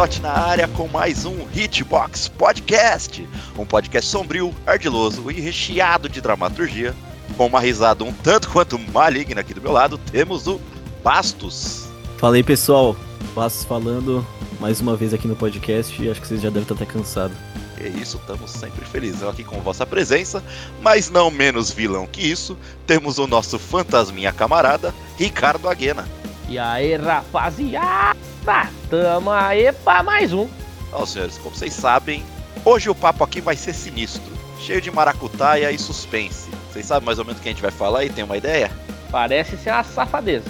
na área com mais um Hitbox Podcast. Um podcast sombrio, ardiloso e recheado de dramaturgia. Com uma risada um tanto quanto maligna aqui do meu lado, temos o Bastos. Fala aí pessoal, Bastos falando mais uma vez aqui no podcast e acho que vocês já devem estar até cansados. É isso, estamos sempre felizes aqui com vossa presença, mas não menos vilão que isso, temos o nosso fantasminha camarada, Ricardo Aguena. E aí, rapaziada, tamo aí pra mais um. Ó, senhores, como vocês sabem, hoje o papo aqui vai ser sinistro, cheio de maracutaia e suspense. Vocês sabem mais ou menos o que a gente vai falar e tem uma ideia? Parece ser uma safadeza.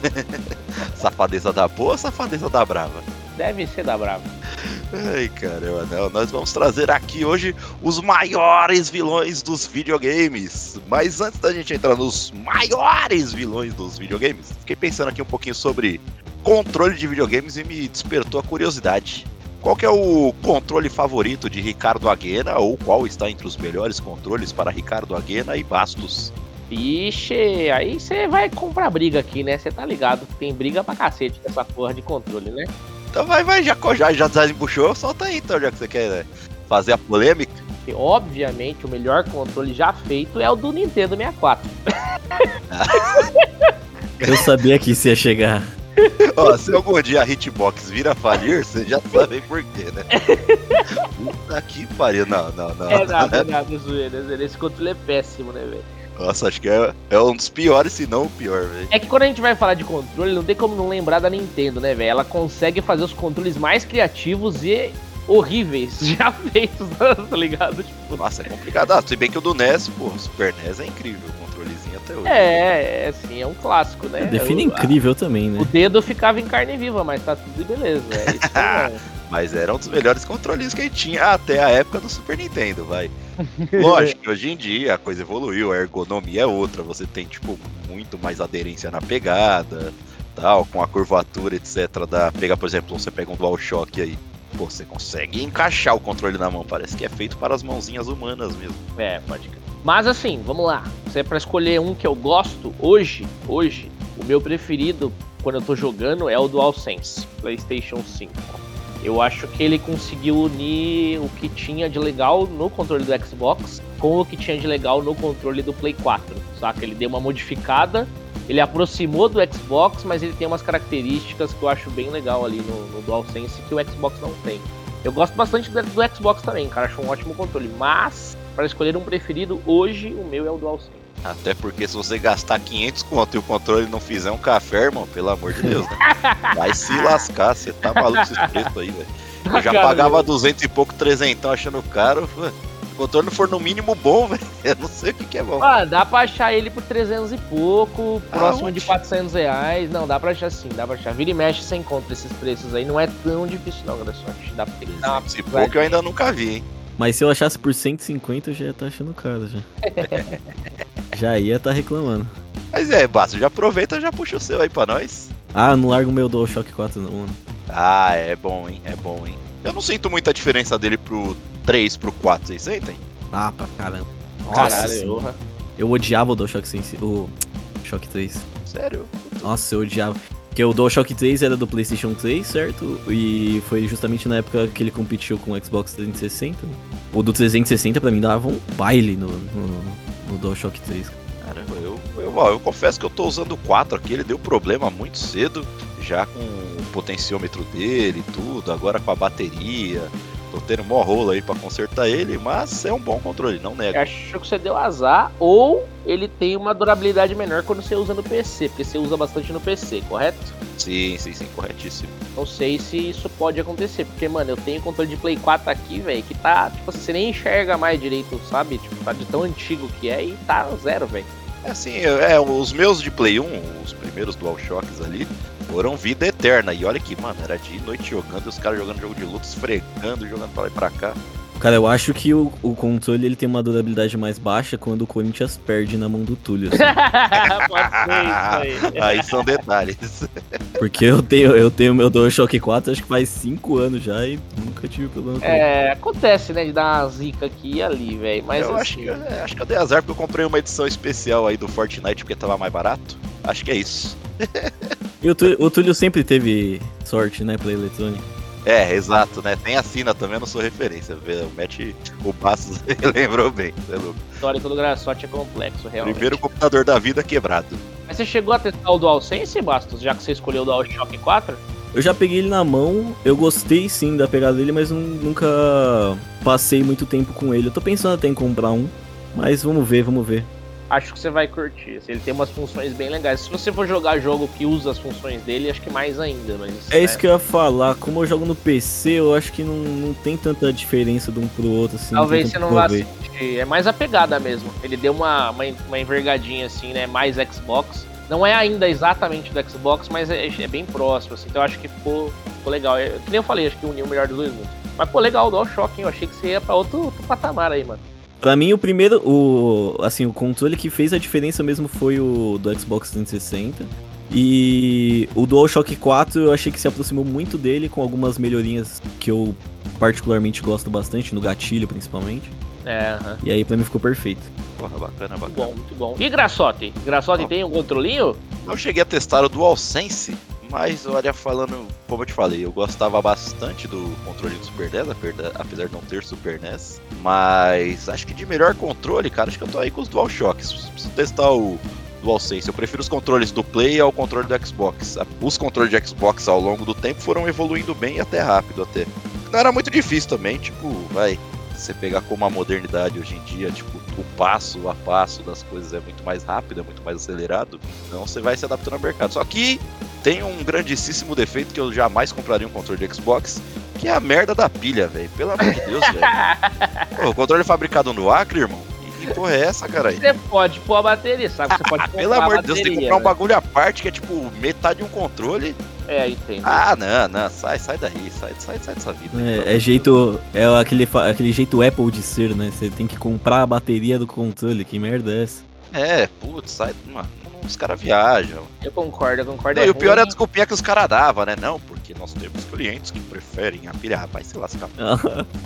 safadeza da boa ou safadeza da brava? Deve ser da brava. Ai, caramba, não. Nós vamos trazer aqui hoje os maiores vilões dos videogames. Mas antes da gente entrar nos maiores vilões dos videogames, fiquei pensando aqui um pouquinho sobre controle de videogames e me despertou a curiosidade. Qual que é o controle favorito de Ricardo Aguena ou qual está entre os melhores controles para Ricardo Aguena e Bastos? Vixe, aí você vai comprar briga aqui, né? Você tá ligado? Tem briga pra cacete com essa porra de controle, né? Então vai, vai, já, já, já desembuchou, solta aí então, já que você quer né, fazer a polêmica. E, obviamente, o melhor controle já feito é o do Nintendo 64. Eu sabia que isso ia chegar. Ó, se algum dia a Hitbox vira falir, você já sabe por quê, né? Puta que pariu, não, não, não. É nada, é nada, zoeira. Esse controle é péssimo, né, velho? Nossa, acho que é, é um dos piores, se não o pior, velho. É que quando a gente vai falar de controle, não tem como não lembrar da Nintendo, né, velho? Ela consegue fazer os controles mais criativos e horríveis já feitos, tá ligado? Tipo... Nossa, é complicado. Ah, se bem que o do NES, pô, o Super NES é incrível, o controlezinho até hoje. É, é assim, é um clássico, né? Define incrível também, né? O dedo ficava em carne viva, mas tá tudo beleza. É isso aí, Mas era um dos melhores controles que a gente tinha até a época do Super Nintendo, vai. Lógico que hoje em dia a coisa evoluiu, a ergonomia é outra, você tem, tipo, muito mais aderência na pegada, tal, com a curvatura, etc. Da, pega, por exemplo, você pega um DualShock aí, pô, você consegue encaixar o controle na mão, parece que é feito para as mãozinhas humanas mesmo. É, pode Mas assim, vamos lá, se é pra escolher um que eu gosto, hoje, hoje, o meu preferido quando eu tô jogando é o DualSense, PlayStation 5 eu acho que ele conseguiu unir o que tinha de legal no controle do Xbox com o que tinha de legal no controle do Play 4, saca? Ele deu uma modificada, ele aproximou do Xbox, mas ele tem umas características que eu acho bem legal ali no, no DualSense que o Xbox não tem. Eu gosto bastante do, do Xbox também, cara, acho um ótimo controle, mas para escolher um preferido, hoje o meu é o DualSense. Até porque se você gastar 500 conto e o controle não fizer um café, irmão, pelo amor de Deus, né? Vai se lascar, você tá maluco esses preços aí, velho. Eu já pagava 200 e pouco, 300 achando caro. Se o controle não for no mínimo bom, velho, eu não sei o que, que é bom. Ah, dá pra achar ele por 300 e pouco, próximo ah, de 400 reais. Não, dá pra achar sim, dá pra achar. Vira e mexe, você encontra esses preços aí. Não é tão difícil não, galera. Dá pra ter. Ah, se pouco eu ainda nunca vi, hein. Mas se eu achasse por 150, eu já ia estar tá achando caro já. já ia estar tá reclamando. Mas é, Basso, já aproveita e já puxa o seu aí pra nós. Ah, não largo o meu DualShock 4 não, mano. Ah, é bom, hein? É bom, hein? Eu não sinto muita diferença dele pro 3 pro 4, vocês sentem? Ah, pra caramba. Nossa, Caralho, eu odiava o DualShock Sense, o Shock 3. Sério? Nossa, eu odiava. Porque o DualShock 3 era do PlayStation 3, certo? E foi justamente na época que ele competiu com o Xbox 360. O do 360 pra mim dava um baile no, no, no DualShock 3. Caramba, eu, eu, eu confesso que eu tô usando o 4 aqui, ele deu problema muito cedo, já com o potenciômetro dele e tudo, agora com a bateria. Tô tendo mó rolo aí pra consertar ele, mas é um bom controle, não nego. Acho que você deu azar, ou ele tem uma durabilidade menor quando você usa no PC, porque você usa bastante no PC, correto? Sim, sim, sim, corretíssimo. Não sei se isso pode acontecer, porque, mano, eu tenho controle de Play 4 aqui, velho, que tá, tipo, você nem enxerga mais direito, sabe? Tipo, tá de tão antigo que é e tá zero, velho. É assim, é, os meus de Play 1, os primeiros DualShocks ali, foram vida eterna. E olha que, mano, era de noite jogando, e os caras jogando jogo de luta, esfregando, jogando pra lá e pra cá. Cara, eu acho que o, o controle ele tem uma durabilidade mais baixa quando o Corinthians perde na mão do Túlio. Assim. Pode ser isso aí. aí são detalhes. Porque eu tenho, eu tenho meu DualShock 4 acho que faz 5 anos já e nunca tive problema com É, acontece, né, de dar uma zica aqui e ali, velho. Mas eu assim... acho, que, é, acho que eu dei azar porque eu comprei uma edição especial aí do Fortnite porque tava mais barato. Acho que é isso. E o Túlio, o Túlio sempre teve sorte, né, pra eletrônica. É, exato, né? Tem a Sina também, eu não sou referência. vê, O Match, o Passos lembrou bem, você é louco. A história do Graçote é complexo, realmente. Primeiro computador da vida quebrado. Mas você chegou a testar o DualSense, Bastos, já que você escolheu o DualShock 4? Eu já peguei ele na mão, eu gostei sim da pegada dele, mas nun- nunca passei muito tempo com ele. Eu tô pensando até em comprar um, mas vamos ver, vamos ver. Acho que você vai curtir. Ele tem umas funções bem legais. Se você for jogar jogo que usa as funções dele, acho que mais ainda. Mas, É isso que eu ia falar, como eu jogo no PC, eu acho que não, não tem tanta diferença de um pro outro, assim. Talvez você não vá sentir. É mais a pegada mesmo. Ele deu uma, uma, uma envergadinha assim, né? Mais Xbox. Não é ainda exatamente do Xbox, mas é, é bem próximo, assim. Então eu acho que ficou, ficou legal. É, que nem eu falei, acho que uniu o melhor dos dois mundos. Mas, pô, legal o DualShock, hein? Eu achei que você ia pra outro, outro patamar aí, mano. Pra mim, o primeiro, o, assim, o controle que fez a diferença mesmo foi o do Xbox 360. E o DualShock 4 eu achei que se aproximou muito dele, com algumas melhorinhas que eu particularmente gosto bastante, no gatilho principalmente. É, aham. E aí pra mim ficou perfeito. Porra, bacana, Muito bacana. bom, muito bom. E Graçote? Graçote Bom. tem um controlinho? Eu cheguei a testar o DualSense, mas olha, falando, como eu te falei, eu gostava bastante do controle do Super NES, apesar de não ter Super NES. Mas acho que de melhor controle, cara, acho que eu tô aí com os DualShocks. Preciso testar o DualSense. Eu prefiro os controles do Play ao controle do Xbox. Os controles de Xbox ao longo do tempo foram evoluindo bem e até rápido até. Não era muito difícil também, tipo, vai. Você pegar como a modernidade hoje em dia, tipo, o passo a passo das coisas é muito mais rápido, é muito mais acelerado. Então você vai se adaptando ao mercado. Só que tem um grandíssimo defeito que eu jamais compraria um controle de Xbox, que é a merda da pilha, velho. Pelo amor de Deus, velho. O controle é fabricado no Acre, irmão. Que porra é essa, cara? Você pode pôr a bateria, sabe? Você pode Pelo amor de Deus, tem que comprar um né? bagulho à parte que é tipo metade de um controle. É, entendo. Ah, não, não, sai, sai daí, sai, sai, sai dessa vida. É, é jeito. É aquele, aquele jeito Apple de ser, né? Você tem que comprar a bateria do controle. Que merda é essa? É, putz, sai, mano. Os caras viajam. Eu concordo, eu concordo. Não, e o pior é a desculpinha que os caras davam, né? Não, porque nós temos clientes que preferem a pilha. Ah, vai se lascar.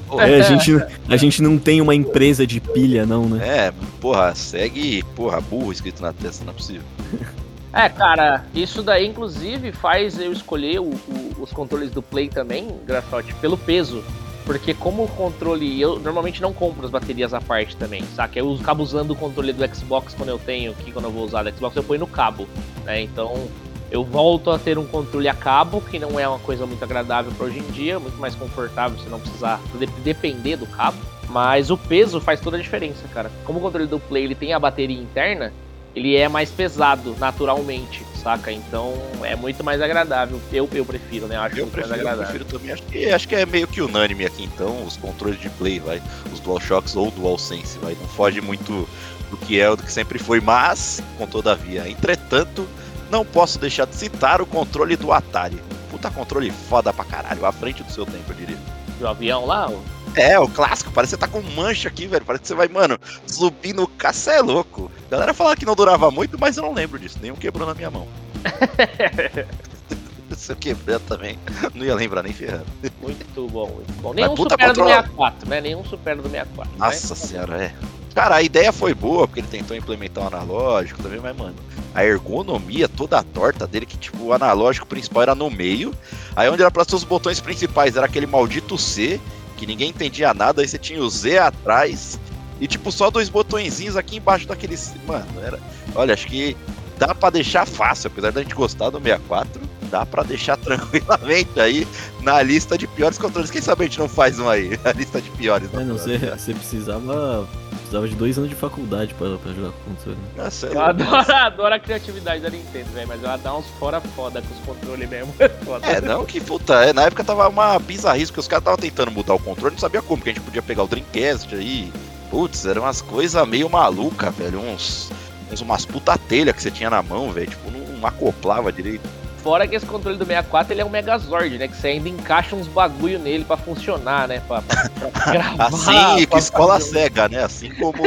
Pô, É, a, gente, a gente não tem uma empresa de pilha, não, né? É, porra, segue, porra, burro escrito na testa, não é possível. É, cara, isso daí inclusive faz eu escolher o- o- os controles do Play também, Grafote, pelo peso. Porque como o controle, eu normalmente não compro as baterias à parte também, saca? Eu acabo usando o controle do Xbox quando eu tenho aqui, quando eu vou usar do Xbox, eu ponho no cabo, né? Então eu volto a ter um controle a cabo, que não é uma coisa muito agradável para hoje em dia, muito mais confortável você não precisar de- depender do cabo. Mas o peso faz toda a diferença, cara. Como o controle do Play ele tem a bateria interna, ele é mais pesado naturalmente, saca? Então é muito mais agradável. Eu, eu prefiro, né? Eu Acho Eu muito prefiro, mais eu agradável. prefiro também. Acho que, acho que é meio que unânime aqui então, os controles de play, vai. Os DualShocks ou DualSense, vai. Não foge muito do que é ou do que sempre foi, mas, com todavia, entretanto, não posso deixar de citar o controle do Atari. Puta controle foda pra caralho, à frente do seu tempo, eu diria. O avião lá, ó, É, o clássico, parece que você tá com mancha aqui, velho. Parece que você vai, mano, subir no caça é louco. A galera falava que não durava muito, mas eu não lembro disso. Nenhum quebrou na minha mão. Se eu quebrar também, não ia lembrar nem ferrando. muito bom, muito bom. Nenhum supera do controla- 64, né? Nenhum supera do 64. Nossa né? senhora, é. Cara, a ideia foi boa, porque ele tentou implementar o analógico também, mas, mano, a ergonomia toda torta dele, que, tipo, o analógico principal era no meio, aí onde era pra ser os botões principais era aquele maldito C, que ninguém entendia nada, aí você tinha o Z atrás, e, tipo, só dois botõezinhos aqui embaixo daquele. C. Mano, era. Olha, acho que dá pra deixar fácil, apesar da gente gostar do 64, dá pra deixar tranquilamente aí na lista de piores controles. Quem sabe a gente não faz um aí, a lista de piores. É, não, você, você precisava. Precisava de dois anos de faculdade pra, pra jogar com controle. Nossa, é Eu adoro, adoro a criatividade da Nintendo, velho, mas ela dá uns fora foda com os controles mesmo. Foda. É, não que puta, é, na época tava uma bizarrice, porque os caras estavam tentando mudar o controle, não sabia como, que a gente podia pegar o Dreamcast aí. Putz, eram umas coisas meio maluca, velho, uns, uns umas puta telha que você tinha na mão, velho, tipo, não, não acoplava direito. Fora que esse controle do 64 ele é um Megazord, né? Que você ainda encaixa uns bagulho nele pra funcionar, né? Pra, pra, pra gravar. Assim que escola fazer cega, né? Assim como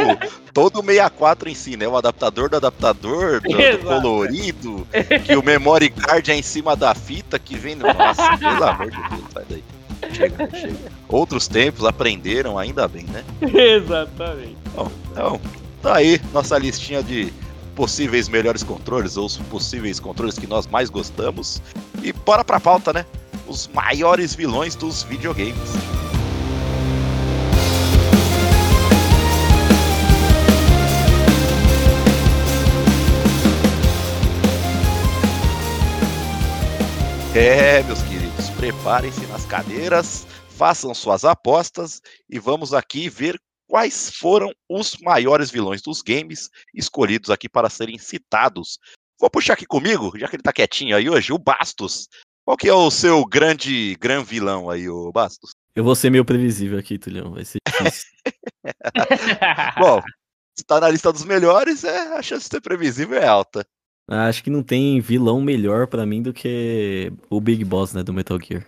todo 64 em si, né? O adaptador do adaptador, do, do colorido, que o memory card é em cima da fita que vem. Nossa, pelo amor de Deus, sai daí. Chega, chega. Outros tempos aprenderam, ainda bem, né? Exatamente. Bom, então, tá aí nossa listinha de possíveis melhores controles, ou os possíveis controles que nós mais gostamos. E bora pra pauta, né? Os maiores vilões dos videogames. É, meus queridos, preparem-se nas cadeiras, façam suas apostas e vamos aqui ver quais foram os maiores vilões dos games escolhidos aqui para serem citados. Vou puxar aqui comigo, já que ele tá quietinho aí hoje, o Bastos. Qual que é o seu grande, grande vilão aí, o Bastos? Eu vou ser meio previsível aqui, Tulhão, vai ser difícil. Bom, se tá na lista dos melhores, é, a chance de ser previsível é alta. Acho que não tem vilão melhor pra mim do que o Big Boss, né, do Metal Gear.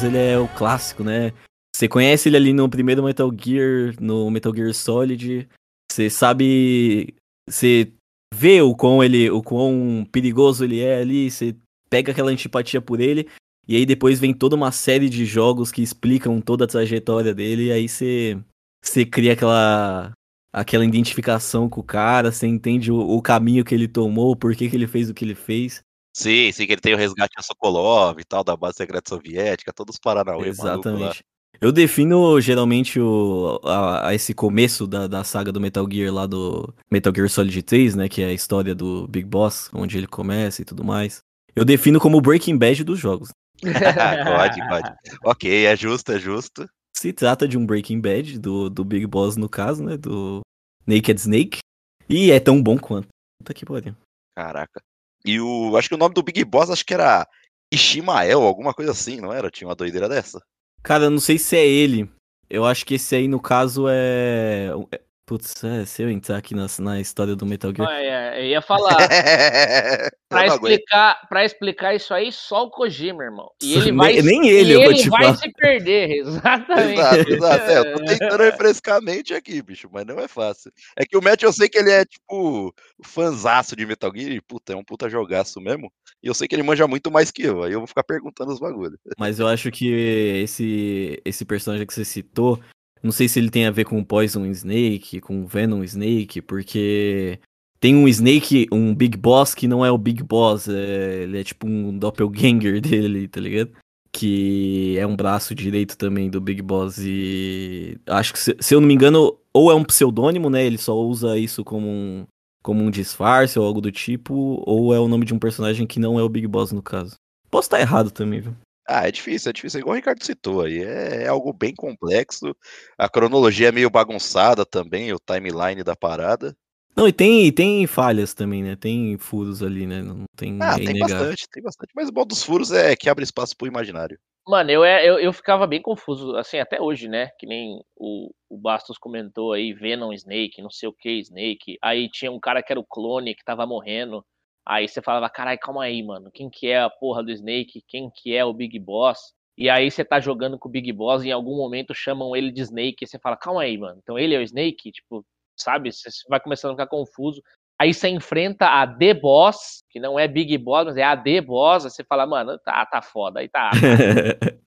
Ele é o clássico, né? Você conhece ele ali no primeiro Metal Gear, no Metal Gear Solid. Você sabe. Você vê o quão ele. o quão perigoso ele é ali. Você pega aquela antipatia por ele. E aí depois vem toda uma série de jogos que explicam toda a trajetória dele. E aí você. Você cria aquela. aquela identificação com o cara, você entende o, o caminho que ele tomou, por que, que ele fez o que ele fez. Sim, sim, que ele tem o resgate a Sokolov e tal, da base secreta soviética, todos os Paranauê. Exatamente. Eu defino geralmente o, a, a esse começo da, da saga do Metal Gear lá do Metal Gear Solid 3, né? Que é a história do Big Boss, onde ele começa e tudo mais. Eu defino como o Breaking Bad dos jogos. pode, pode. Ok, é justo, é justo. Se trata de um Breaking Bad, do, do Big Boss no caso, né? Do Naked Snake. E é tão bom quanto. Puta que pariu. Caraca. E o. Acho que o nome do Big Boss acho que era Ishimael, alguma coisa assim, não era? Tinha uma doideira dessa? Cara, eu não sei se é ele. Eu acho que esse aí, no caso, é. É- Putz, é, se eu entrar aqui na, na história do Metal Gear. Olha, eu ia falar. Pra explicar, pra explicar isso aí, só o Kojima, irmão. E ele vai, Nem- nem e ele, eu vou ele te vai falar. se perder, exatamente. Exato, exato. É, eu tô tentando refrescar a mente aqui, bicho, mas não é fácil. É que o Matt eu sei que ele é, tipo, fanzaço de Metal Gear, e, puta, é um puta jogaço mesmo. E eu sei que ele manja muito mais que eu, aí eu vou ficar perguntando os bagulhos. Mas eu acho que esse, esse personagem que você citou, não sei se ele tem a ver com o Poison Snake, com o Venom Snake, porque tem um Snake, um Big Boss que não é o Big Boss, é- ele é tipo um doppelganger dele, tá ligado? Que é um braço direito também do Big Boss e acho que, se, se eu não me engano, ou é um pseudônimo, né? Ele só usa isso como um, como um disfarce ou algo do tipo, ou é o nome de um personagem que não é o Big Boss no caso. Posso estar errado também, viu? Ah, é difícil, é difícil. É igual o Ricardo citou aí. É, é algo bem complexo. A cronologia é meio bagunçada também, o timeline da parada. Não, e tem, e tem falhas também, né? Tem furos ali, né? Não tem. Ah, é tem inegável. bastante, tem bastante. Mas o bom dos furos é que abre espaço pro imaginário. Mano, eu, é- eu, eu ficava bem confuso, assim, até hoje, né? Que nem o, o Bastos comentou aí, Venom Snake, não sei o que Snake. Aí tinha um cara que era o clone que tava morrendo. Aí você falava, carai, calma aí, mano. Quem que é a porra do Snake? Quem que é o Big Boss? E aí você tá jogando com o Big Boss e em algum momento chamam ele de Snake. E você fala, calma aí, mano. Então ele é o Snake? Tipo, sabe? Você vai começando a ficar confuso. Aí você enfrenta a The Boss, que não é Big Boss, mas é a The Boss. Aí você fala, mano, tá, tá foda. Aí tá.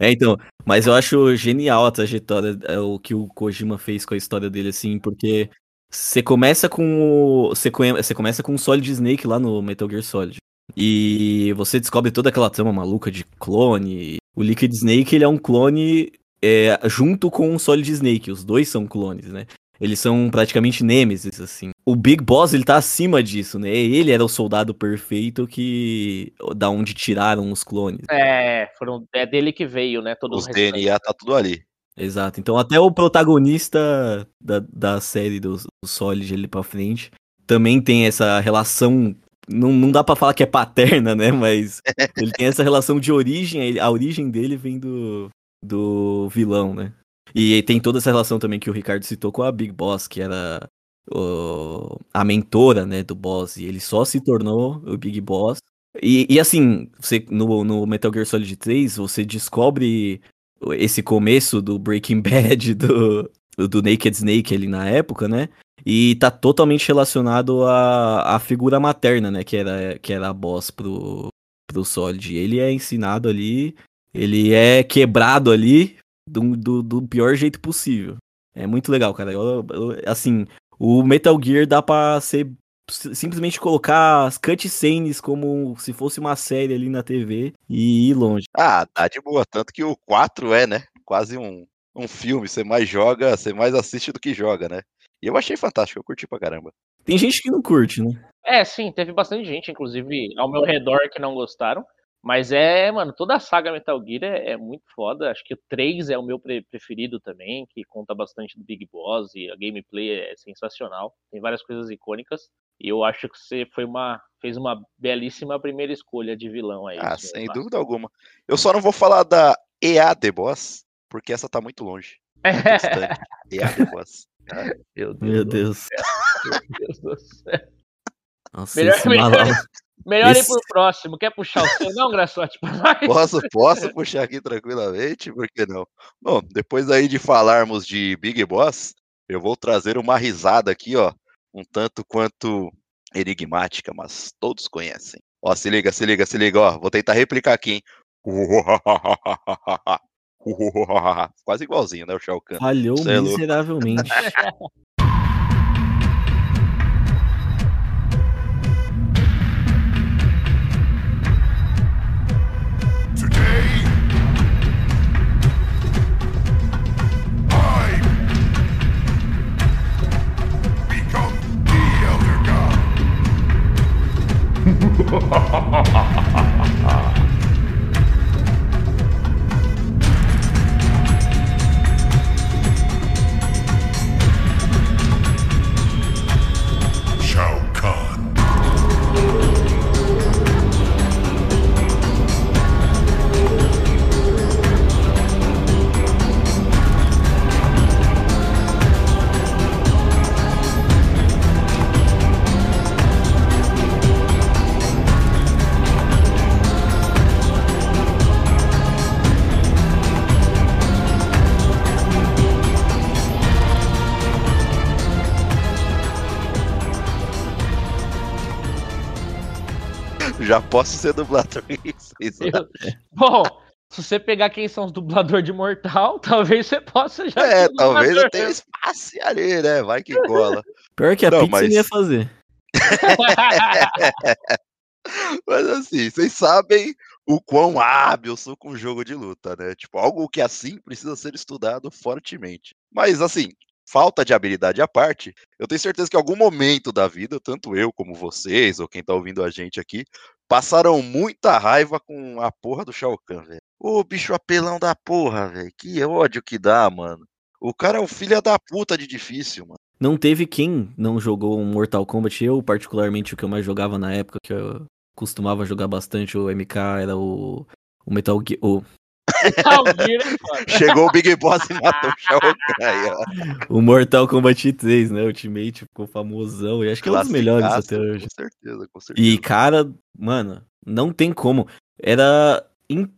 É, então, mas eu acho genial a trajetória, é, o que o Kojima fez com a história dele, assim, porque você começa com o. Você, começa com o Solid Snake lá no Metal Gear Solid. E você descobre toda aquela trama maluca de clone. O Liquid Snake, ele é um clone é, junto com o Solid Snake. Os dois são clones, né? Eles são praticamente nêmesis, assim. O Big Boss, ele tá acima disso, né? Ele era o soldado perfeito que... Da onde tiraram os clones. É, foram, é dele que veio, né? Todo Os o restante. DNA tá tudo ali. Exato. Então até o protagonista da, da série do, do Solid ali pra frente também tem essa relação. Não, não dá pra falar que é paterna, né? Mas ele tem essa relação de origem. A origem dele vem do, do vilão, né? E tem toda essa relação também que o Ricardo citou com a Big Boss, que era o- a mentora, né, do boss. E ele só se tornou o Big Boss. E, e assim, você, no, no Metal Gear Solid 3, você descobre esse começo do Breaking Bad, do, do Naked Snake ali na época, né? E tá totalmente relacionado à, à figura materna, né? Que era, que era a boss pro, pro Solid. Ele é ensinado ali, ele é quebrado ali do, do, do pior jeito possível. É muito legal, cara. Eu- eu- assim, o Metal Gear dá pra ser simplesmente colocar as cutscenes como se fosse uma série ali na TV e ir longe. Ah, tá de boa. Tanto que o 4 é, né? Quase um, um filme. Você mais joga, você mais assiste do que joga, né? E eu achei fantástico, eu curti pra caramba. Tem gente que não curte, né? É, sim, teve bastante gente, inclusive ao meu redor, que não gostaram. Mas é, mano, toda a saga Metal Gear é, é muito foda. Acho que o 3 é o meu pre- preferido também, que conta bastante do Big Boss e a gameplay é sensacional. Tem várias coisas icônicas. E eu acho que você foi uma, fez uma belíssima primeira escolha de vilão aí. Ah, sem dúvida alguma. Eu só não vou falar da EA The Boss, porque essa tá muito longe. Muito distante. EA The Boss. Ah, meu Deus. Meu Deus. Meu Deus do céu. Nossa, Melhor- melhor-. Melhor ir Esse- pro próximo. Quer puxar o seu? Não, Graçote. Posso, posso puxar aqui tranquilamente? Por que não? Bom, depois aí de falarmos de Big Boss, eu vou trazer uma risada aqui, ó, um tanto quanto enigmática, mas todos conhecem. Ó, se liga, se liga, se liga, ó, vou tentar replicar aqui, hein? Quase igualzinho, né, o Shao Kahn. Falhou Cê é miseravelmente. 哈哈哈哈哈哈 Já posso ser dublador. Vocês Eu- Bom, se você pegar quem são os dubladores de Mortal, talvez você possa já. É, talvez eu tenha espaço ali, né? Vai que cola. Pior que a Não, pizza mas- ia fazer. Mas assim, vocês sabem o quão hábil eu sou com jogo de luta, né? Tipo, algo que assim precisa ser estudado fortemente. Mas assim, falta de habilidade à parte, eu tenho certeza que em algum momento da vida, tanto eu como vocês, ou quem tá ouvindo a gente aqui, passaram muita raiva com a porra do Shao Kahn, velho. Ô bicho apelão da porra, velho. Que ódio que dá, mano. O cara é um filho da puta de difícil, mano. Não teve quem não jogou um Mortal Kombat. Eu, particularmente, o que eu mais jogava na época, que eu costumava jogar bastante o MK, era o, o Metal Gear. O, Chegou o Big Boss e matou o Shao Kahn ó. o Mortal Kombat 3, né? Ultimate ficou famosão. E acho que é um dos melhores até hoje. Com certeza, com certeza. E, cara, mano, não tem como. Era,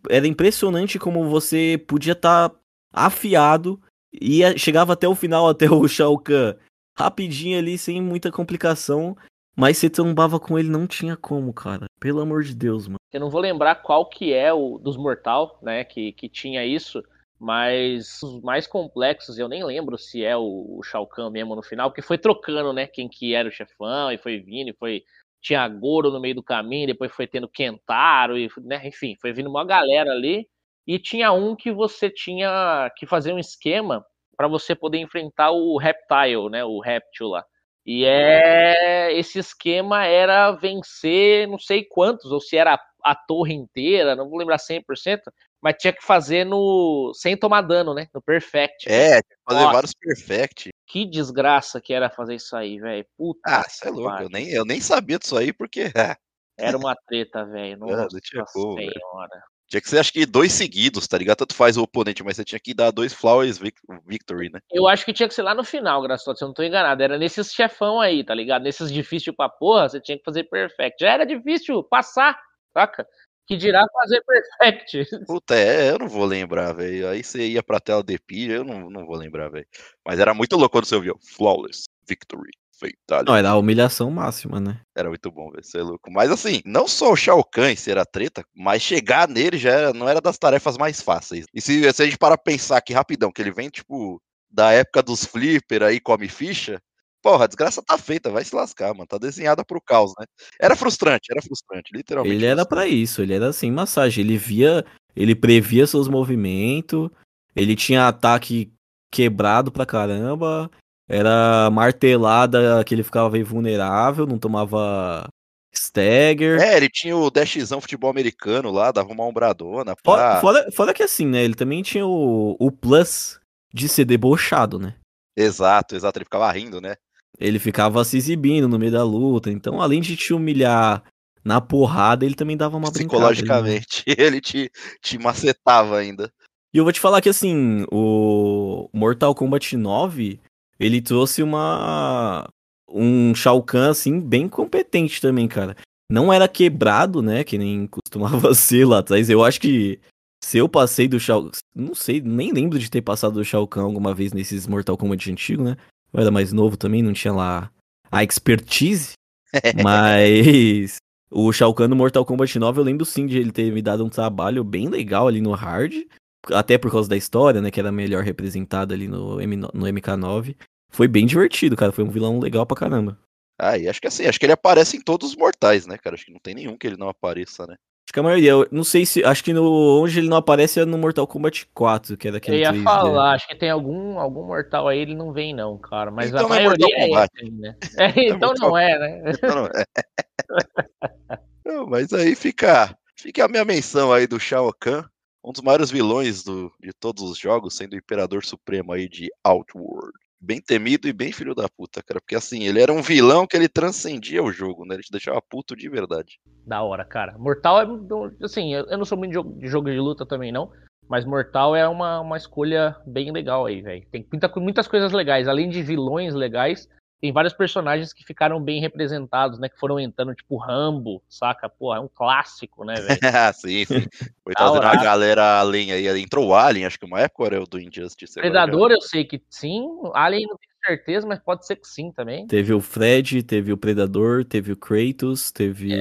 era impressionante como você podia estar afiado e chegava até o final, até o Shao Kahn, rapidinho ali, sem muita complicação. Mas você trombava com ele, não tinha como, cara. Pelo amor de Deus, mano. Eu não vou lembrar qual que é o dos Mortal, né, que, que tinha isso, mas os mais complexos eu nem lembro se é o, o Shao Kahn mesmo no final, porque foi trocando, né, quem que era o chefão, e foi vindo, e foi tinha Goro no meio do caminho, depois foi tendo Kentaro, e, né, enfim, foi vindo uma galera ali, e tinha um que você tinha que fazer um esquema para você poder enfrentar o Reptile, né, o Reptil lá. E é esse esquema era vencer não sei quantos, ou se era a torre inteira, não vou lembrar 100%, mas tinha que fazer no sem tomar dano, né? No perfect. É, tinha que fazer Nossa. vários perfect. Que desgraça que era fazer isso aí, velho. Puta. Ah, você é louco. Eu nem, eu nem sabia disso aí, porque Era uma treta, velho. Nossa tinha como, senhora. Tinha que ser acho que dois seguidos, tá ligado? Tanto faz o oponente, mas você tinha que dar dois Flowers vic- Victory, né? Eu acho que tinha que ser lá no final, Graçote, se eu não tô enganado. Era nesses chefão aí, tá ligado? Nesses difíceis pra porra, você tinha que fazer perfect. Já era difícil passar, saca? Que dirá fazer perfect. Puta, é, eu não vou lembrar, velho. Aí você ia pra tela de pilha, eu não, não vou lembrar, velho. Mas era muito louco quando você ouvia Flawless Victory. Não, era a humilhação máxima, né? Era muito bom, velho. Você é louco. Mas assim, não só o Shao Kahn ser a treta, mas chegar nele já era- não era das tarefas mais fáceis. E se, se a gente parar pra pensar aqui rapidão, que ele vem, tipo, da época dos flipper aí, come ficha. Porra, a desgraça tá feita, vai se lascar, mano. Tá desenhada pro caos, né? Era frustrante, era frustrante, literalmente. Ele era pra isso, ele era assim, massagem. Ele via, ele previa seus movimentos, ele tinha ataque quebrado pra caramba, era martelada que ele ficava invulnerável, não tomava stagger. É, ele tinha o dashzão futebol americano lá, dava uma ombradona. Fora, Pá. fora, fora que assim, né? Ele também tinha o, o plus de ser debochado, né? Exato, exato. Ele ficava rindo, né? Ele ficava se exibindo no meio da luta. Então, além de te humilhar na porrada, ele também dava uma brincada. Psicologicamente, ele te, te macetava ainda. E eu vou te falar que assim, o Mortal Kombat 9, ele trouxe uma um Shao Kahn assim bem competente também, cara. Não era quebrado, né, que nem costumava ser lá atrás. Eu acho que se eu passei do Shao, não sei, nem lembro de ter passado do Shao Kahn alguma vez nesses Mortal Kombat antigo, né? Eu era mais novo também, não tinha lá a expertise, mas o Shao Kahn no Mortal Kombat 9 eu lembro sim de ele ter me dado um trabalho bem legal ali no hard até por causa da história, né, que era melhor representada ali no, M, no MK9. Foi bem divertido, cara, foi um vilão legal pra caramba. Ah, e acho que assim, acho que ele aparece em todos os mortais, né, cara? Acho que não tem nenhum que ele não apareça, né? Acho que a maioria, eu não sei se, acho que no, onde ele não aparece é no Mortal Kombat 4, que era Eu aquele ia 3D. falar, acho que tem algum, algum mortal aí, ele não vem não, cara. Mas Então a não é maioria Mortal é Kombat. esse aí, né? É, então Mortal- não é, né? Então, não é. Não, mas aí fica, fica a minha menção aí do Shao Kahn, um dos maiores vilões do, de todos os jogos, sendo o Imperador Supremo aí de Outworld. Bem temido e bem filho da puta, cara. Porque assim, ele era um vilão que ele transcendia o jogo, né? Ele te deixava puto de verdade. Da hora, cara. Mortal é. Assim, eu não sou muito de jogo de luta também, não. Mas Mortal é uma, uma escolha bem legal aí, velho. Tem muita, muitas coisas legais. Além de vilões legais, tem vários personagens que ficaram bem representados, né? Que foram entrando, tipo Rambo, saca? Pô, é um clássico, né, velho? sim, sim. Foi trazendo a galera além aí. Entrou o Alien, acho que uma época era o do Injustice. agora Predador eu sei que sim. Alien não tenho certeza, mas pode ser que sim também. Teve o Fred, teve o Predador, teve o Kratos, teve...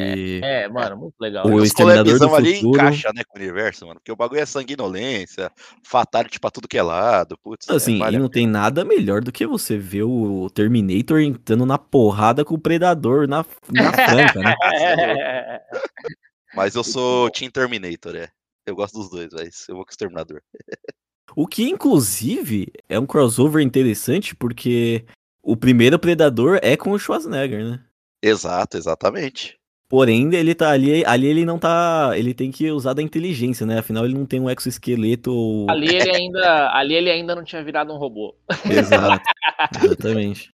É, mano, muito legal. O Exterminador do ali Futuro. encaixa, né, com o universo, mano. Porque o bagulho é sanguinolência, fatality pra tudo que é lado. Putz, Assim, é, vale e não tem nada melhor do que você ver o Terminator entrando na porrada com o Predador na, na franca, né? É, Mas eu sou. Team Terminator, é. Eu gosto dos dois, mas eu vou com o Exterminador. O que, inclusive, é um crossover interessante, porque o primeiro Predador é com o Schwarzenegger, né? Exato, exatamente. Porém, ele tá ali, ali ele não tá. Ele tem que usar da inteligência, né? Afinal, ele não tem um exoesqueleto. ali ele ainda, ali ele ainda não tinha virado um robô. Exato. Exatamente.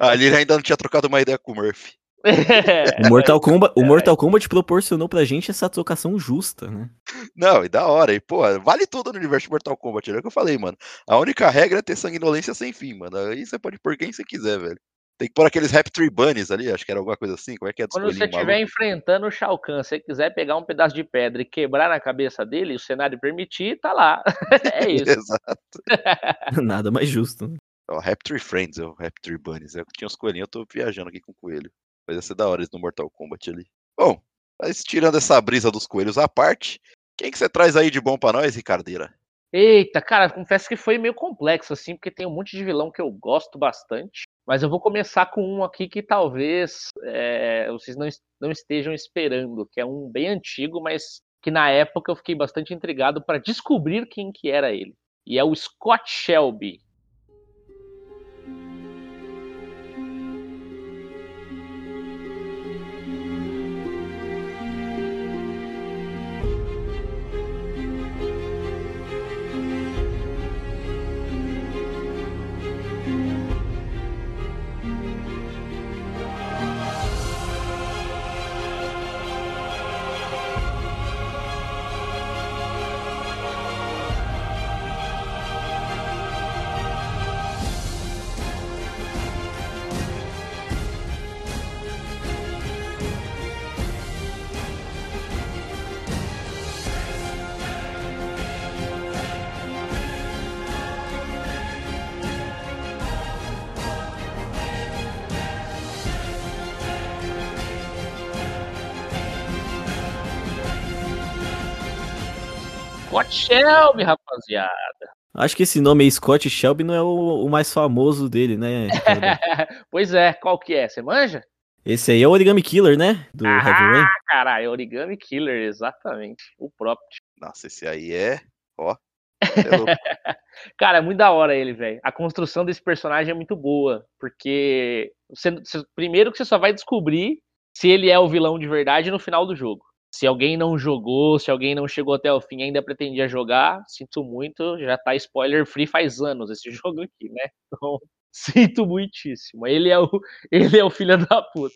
Ali ele ainda não tinha trocado uma ideia com o Murphy. O Mortal Kombat, o Mortal Kombat proporcionou pra gente essa trocação justa, né? Não, e da hora. E, pô, vale tudo no universo de Mortal Kombat. É o que eu falei, mano. A única regra é ter sanguinolência sem fim, mano. Aí você pode pôr quem você quiser, velho. Tem que pôr aqueles Rap Tree Bunnies ali, acho que era alguma coisa assim. Como é que é Quando você estiver enfrentando o Shao Kahn, se você quiser pegar um pedaço de pedra e quebrar na cabeça dele, o cenário permitir, tá lá. é isso. Exato. Nada mais justo. né? Ó, Rap Tree Friends, é o Rap Tree Bunnies. Eu tinha uns coelhinhos, eu tô viajando aqui com o coelho. Mas ia ser da hora isso no Mortal Kombat ali. Bom, mas tirando essa brisa dos coelhos à parte, quem que você traz aí de bom pra nós, Ricardeira? Eita, cara, confesso que foi meio complexo, assim, porque tem um monte de vilão que eu gosto bastante. Mas eu vou começar com um aqui que talvez é, vocês não, não estejam esperando, que é um bem antigo, mas que na época eu fiquei bastante intrigado para descobrir quem que era ele. E é o Scott Shelby. Scott Shelby, rapaziada. Acho que esse nome aí, Scott Shelby, não é o, o mais famoso dele, né? Pois é, qual que é? Você manja? esse aí é o Origami Killer, né? Do Heavy Rain. Ah, caralho, Origami Killer, exatamente. O próprio. Nossa, esse aí é. Ó. é. Cara, é muito da hora ele, velho. A construção desse personagem é muito boa, porque você, você- primeiro que você só vai descobrir se ele é o vilão de verdade no final do jogo. Se alguém não jogou, se alguém não chegou até o fim e ainda pretendia jogar, sinto muito, já tá spoiler free faz anos esse jogo aqui, né? Então, sinto muitíssimo. Ele é o, ele é o filho da puta.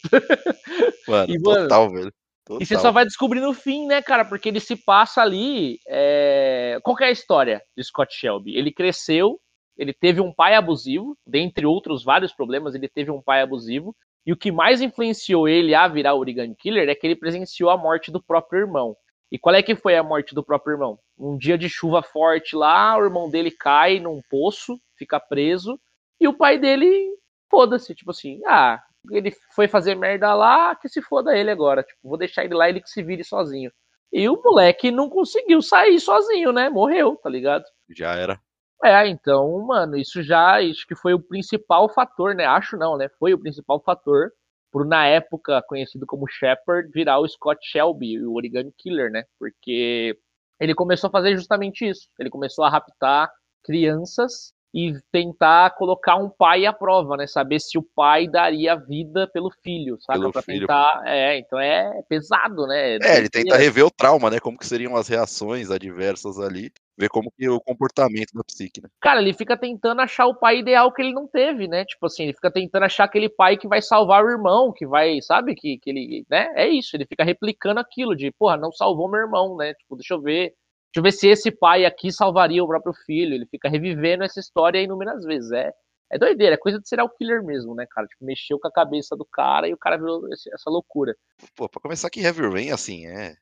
Mano, E, mano, total, velho. Total. E você só vai descobrir no fim, né, cara? Porque ele se passa ali. é, Qual é a história de Scott Shelby? Ele cresceu, ele teve um pai abusivo, dentre outros vários problemas, ele teve um pai abusivo. E o que mais influenciou ele a virar o Origami Killer é que ele presenciou a morte do próprio irmão. E qual é que foi a morte do próprio irmão? Um dia de chuva forte lá, o irmão dele cai num poço, fica preso, e o pai dele, foda-se, tipo assim, ah, ele foi fazer merda lá, que se foda ele agora. Tipo, vou deixar ele lá, ele que se vire sozinho. E o moleque não conseguiu sair sozinho, né? Morreu, tá ligado? Já era. É, então, mano, isso já acho que foi o principal fator, né? Acho não, né? Foi o principal fator pro, na época, conhecido como Shepard, virar o Scott Shelby, o Origami Killer, né? Porque ele começou a fazer justamente isso. Ele começou a raptar crianças e tentar colocar um pai à prova, né? Saber se o pai daria vida pelo filho, sabe? Pelo pra filho. tentar. É, então é pesado, né? É, ele tenta rever o trauma, né? Como que seriam as reações adversas ali. Ver como que o comportamento da psique, né? Cara, ele fica tentando achar o pai ideal que ele não teve, né? Tipo assim, ele fica tentando achar aquele pai que vai salvar o irmão, que vai, sabe? Que, que ele, né? É isso, ele fica replicando aquilo de, porra, não salvou meu irmão, né? Tipo, deixa eu ver. Deixa eu ver se esse pai aqui salvaria o próprio filho. Ele fica revivendo essa história inúmeras vezes. É, é doideira, é coisa de serial killer mesmo, né, cara? Tipo, mexeu com a cabeça do cara e o cara virou essa loucura. Pô, pra começar que Heavy Rain, assim, é.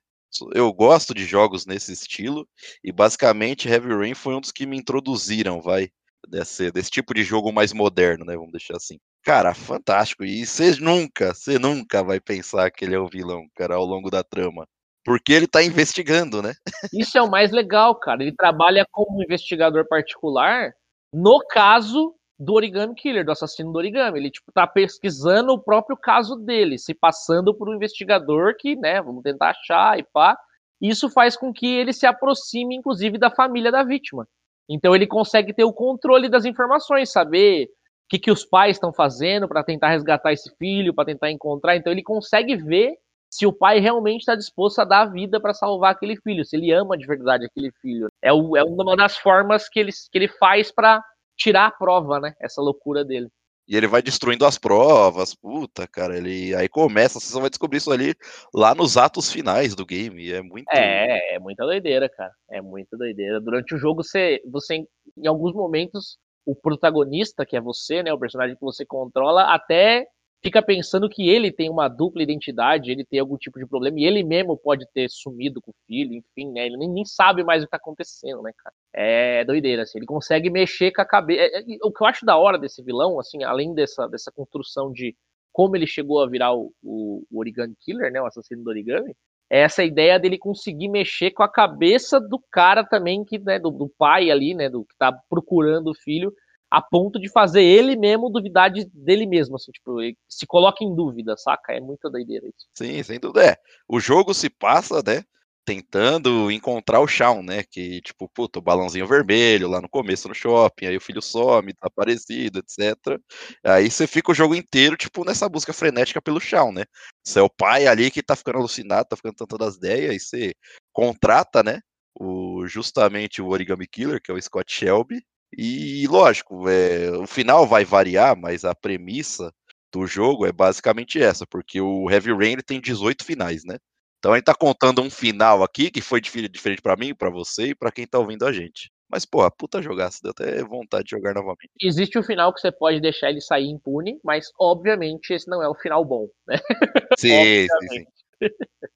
Eu gosto de jogos nesse estilo, e basicamente Heavy Rain foi um dos que me introduziram, vai, desse, desse tipo de jogo mais moderno, né? Vamos deixar assim. Cara, fantástico. E você nunca, você nunca vai pensar que ele é o vilão, cara, ao longo da trama. Porque ele tá investigando, né? Isso é o mais legal, cara. Ele trabalha como investigador particular no caso do Origami Killer, do assassino do Origami. Ele, tipo, tá pesquisando o próprio caso dele, se passando por um investigador que, né, vamos tentar achar e pá. Isso faz com que ele se aproxime, inclusive, da família da vítima. Então ele consegue ter o controle das informações, saber o que, que os pais estão fazendo para tentar resgatar esse filho, para tentar encontrar. Então ele consegue ver se o pai realmente está disposto a dar a vida para salvar aquele filho, se ele ama de verdade aquele filho. É, o, é uma das formas que ele, que ele faz para tirar a prova, né? Essa loucura dele. E ele vai destruindo as provas, puta, cara, ele aí começa, você só vai descobrir isso ali lá nos atos finais do game, é muito É, é muita doideira, cara. É muita doideira. Durante o jogo, você, você em alguns momentos, o protagonista, que é você, né, o personagem que você controla, até fica pensando que ele tem uma dupla identidade, ele tem algum tipo de problema, e ele mesmo pode ter sumido com o filho, enfim, né? Ele nem, nem sabe mais o que tá acontecendo, né, cara? É doideira, assim, ele consegue mexer com a cabeça. O que eu acho da hora desse vilão, assim, além dessa, dessa construção de como ele chegou a virar o, o, o Origami Killer, né? O assassino do origami. É essa ideia dele conseguir mexer com a cabeça do cara também, que, né, do, do pai ali, né? Do que tá procurando o filho, a ponto de fazer ele mesmo duvidar de, dele mesmo, assim, tipo, ele se coloca em dúvida, saca? É muita doideira isso. Sim, sem dúvida. É. O jogo se passa, né? Tentando encontrar o Shawn, né? Que, tipo, puta, o balãozinho vermelho lá no começo no shopping, aí o filho some, tá aparecido, etc. Aí você fica o jogo inteiro, tipo, nessa busca frenética pelo Shawn, né? Você é o pai ali que tá ficando alucinado, tá ficando tanto das ideias, aí você contrata, né? O, justamente o Origami Killer, que é o Scott Shelby. E lógico, é, o final vai variar, mas a premissa do jogo é basicamente essa, porque o Heavy Rain ele tem 18 finais, né? Então a gente tá contando um final aqui que foi dif- diferente pra mim, pra você e pra quem tá ouvindo a gente. Mas, porra, puta jogaço, deu até vontade de jogar novamente. Existe o final que você pode deixar ele sair impune, mas obviamente esse não é o final bom, né? Sim, sim, sim.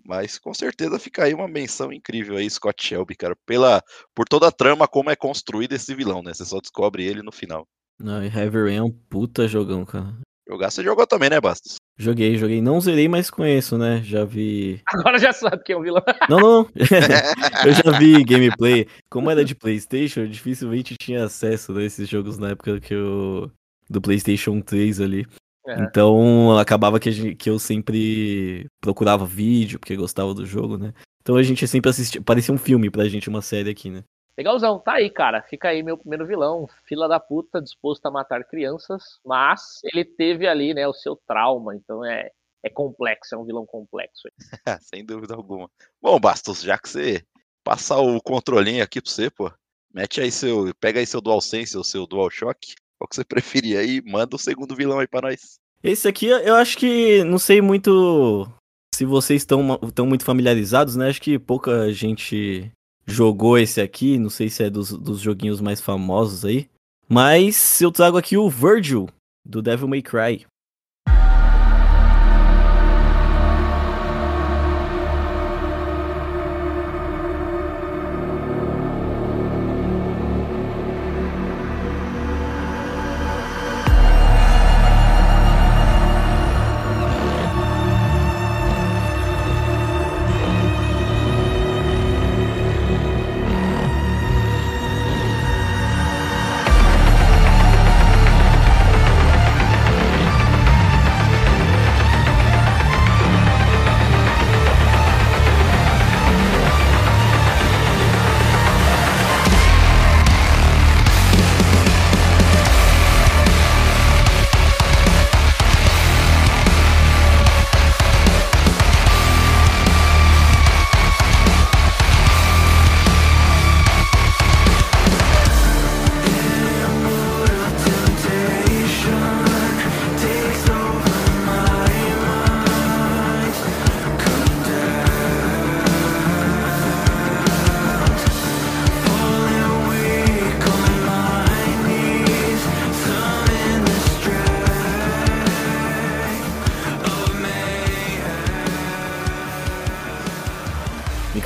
Mas com certeza fica aí uma menção incrível aí, Scott Shelby, cara, pela, por toda a trama, como é construído esse vilão, né? Você só descobre ele no final. Não, e Heavy Rain é um puta jogão, cara. Jogar você jogou também, né, Bastos? Joguei, joguei. Não zerei, mas conheço, né? Já vi. Agora já sabe quem é o vilão. Não, não, não. eu já vi gameplay. Como era de PlayStation, eu dificilmente tinha acesso a esses jogos na época que eu. Do PlayStation 3 ali. É. Então acabava que, a gente- que eu sempre procurava vídeo, porque gostava do jogo, né? Então a gente sempre assistia. Parecia um filme pra gente, uma série aqui, né? Legalzão, tá aí, cara. Fica aí meu primeiro vilão. Fila da puta, disposto a matar crianças. Mas ele teve ali, né, o seu trauma. Então é, é complexo, é um vilão complexo. Sem dúvida alguma. Bom, Bastos, já que você passa o controlinho aqui pra você, pô, mete aí seu. Pega aí seu DualSense ou seu DualShock. Qual que você preferir aí? Manda o segundo vilão aí pra nós. Esse aqui eu acho que. Não sei muito se vocês estão tão muito familiarizados, né? Acho que pouca gente jogou esse aqui. Não sei se é dos, dos joguinhos mais famosos aí. Mas eu trago aqui o Virgil, do Devil May Cry.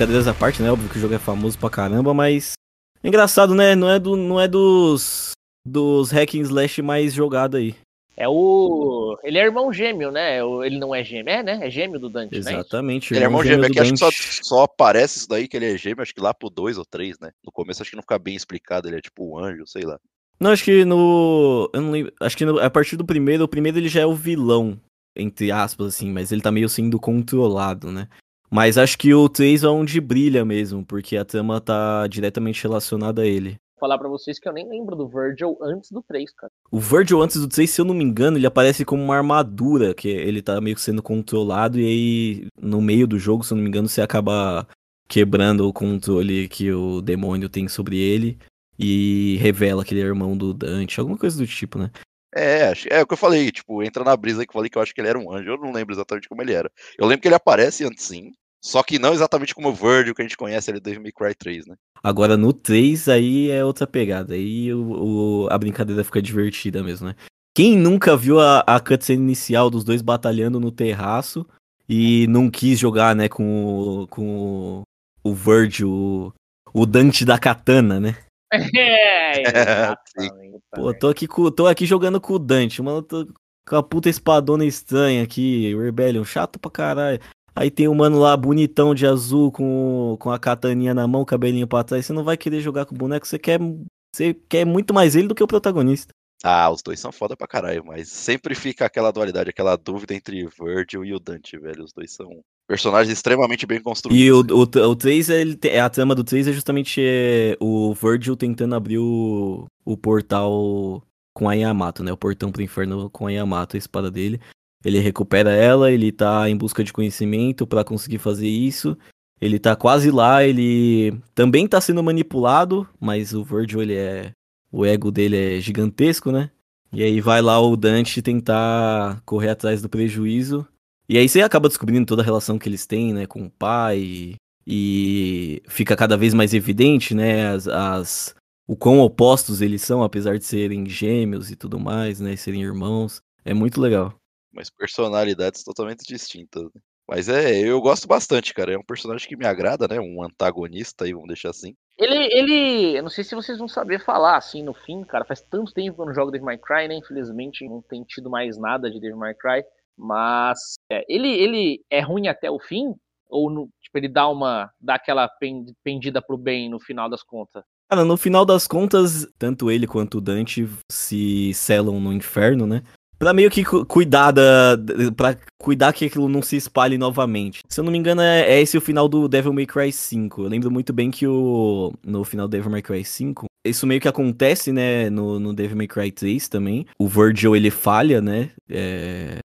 Brincadeiras à parte, né? Óbvio que o jogo é famoso pra caramba, mas. é Engraçado, né? Não é, do, não é dos. Dos hack and slash mais jogado aí. É o. Ele é irmão gêmeo, né? O- Ele não é gêmeo, é, né? É gêmeo do Dante, né? Exatamente. Ele é irmão gêmeo, do aqui acho que só, só aparece isso daí que ele é gêmeo, acho que lá pro 2 ou 3, né? No começo acho que não fica bem explicado, ele é tipo um anjo, sei lá. Não, acho que no. Eu não lembro. Acho que no- a partir do primeiro, o primeiro ele já é o vilão, entre aspas, assim, mas ele tá meio sendo controlado, né? Mas acho que o 3 é onde brilha mesmo, porque a trama tá diretamente relacionada a ele. Vou falar pra vocês que eu nem lembro do Virgil antes do 3, cara. O Virgil, antes do 3, se eu não me engano, ele aparece como uma armadura, que ele tá meio que sendo controlado, e aí, no meio do jogo, se eu não me engano, você acaba quebrando o controle que o demônio tem sobre ele, e revela que ele é irmão do Dante, alguma coisa do tipo, né? É, acho- é o que eu falei, tipo, entra na brisa aí que eu falei que eu acho que ele era um anjo, eu não lembro exatamente como ele era. Eu lembro que ele aparece antes sim, só que não exatamente como o Virgil que a gente conhece ele do Devil May Cry 3, né? Agora no 3 aí é outra pegada. Aí o, o- a brincadeira fica divertida mesmo, né? Quem nunca viu a, a cutscene inicial dos dois batalhando no terraço e não quis jogar, né, com, o- com o, o Virgil, o, o Dante da katana, né? É, exatamente. Pô, tô aqui, com, tô aqui jogando com o Dante, mano, tô com a puta espadona estranha aqui, o Rebellion, chato pra caralho. Aí tem o mano lá bonitão de azul com, com a kataninha na mão, cabelinho pra trás. Você não vai querer jogar com o boneco, você quer, você quer muito mais ele do que o protagonista. Ah, os dois são foda pra caralho, mas sempre fica aquela dualidade, aquela dúvida entre Virgil e o Dante, velho. Os dois são personagens extremamente bem construídos. E o, o, o 3, ele, a trama do 3 é justamente é, o Virgil tentando abrir o, o portal com a Yamato, né? O portão pro inferno com a Yamato, a espada dele. Ele recupera ela, ele tá em busca de conhecimento pra conseguir fazer isso. Ele tá quase lá, ele também tá sendo manipulado, mas o Virgil, ele é. O ego dele é gigantesco, né? E aí vai lá o Dante tentar correr atrás do prejuízo. E aí você acaba descobrindo toda a relação que eles têm, né, com o pai. E fica cada vez mais evidente, né, as, as- o quão opostos eles são, apesar de serem gêmeos e tudo mais, né, serem irmãos. É muito legal. Mas personalidades totalmente distintas. né? Mas é, eu gosto bastante, cara. É um personagem que me agrada, né? Um antagonista aí, vamos deixar assim. Ele, ele, eu não sei se vocês vão saber falar assim no fim, cara. Faz tanto tempo que eu não jogo Devil May Cry, né? Infelizmente não tem tido mais nada de Devil May Cry. Mas é, ele, ele é ruim até o fim? Ou no- tipo, ele dá uma. dá aquela pen- pendida pro bem no final das contas? Cara, no final das contas, tanto ele quanto o Dante se selam no inferno, né? Pra meio que cu- cuidar da. pra cuidar que aquilo não se espalhe novamente. Se eu não me engano, é, é esse o final do Devil May Cry 5. Eu lembro muito bem que o. No final do Devil May Cry 5. Isso meio que acontece, né? No, no Devil May Cry 3 também. O Virgil ele falha, né? é,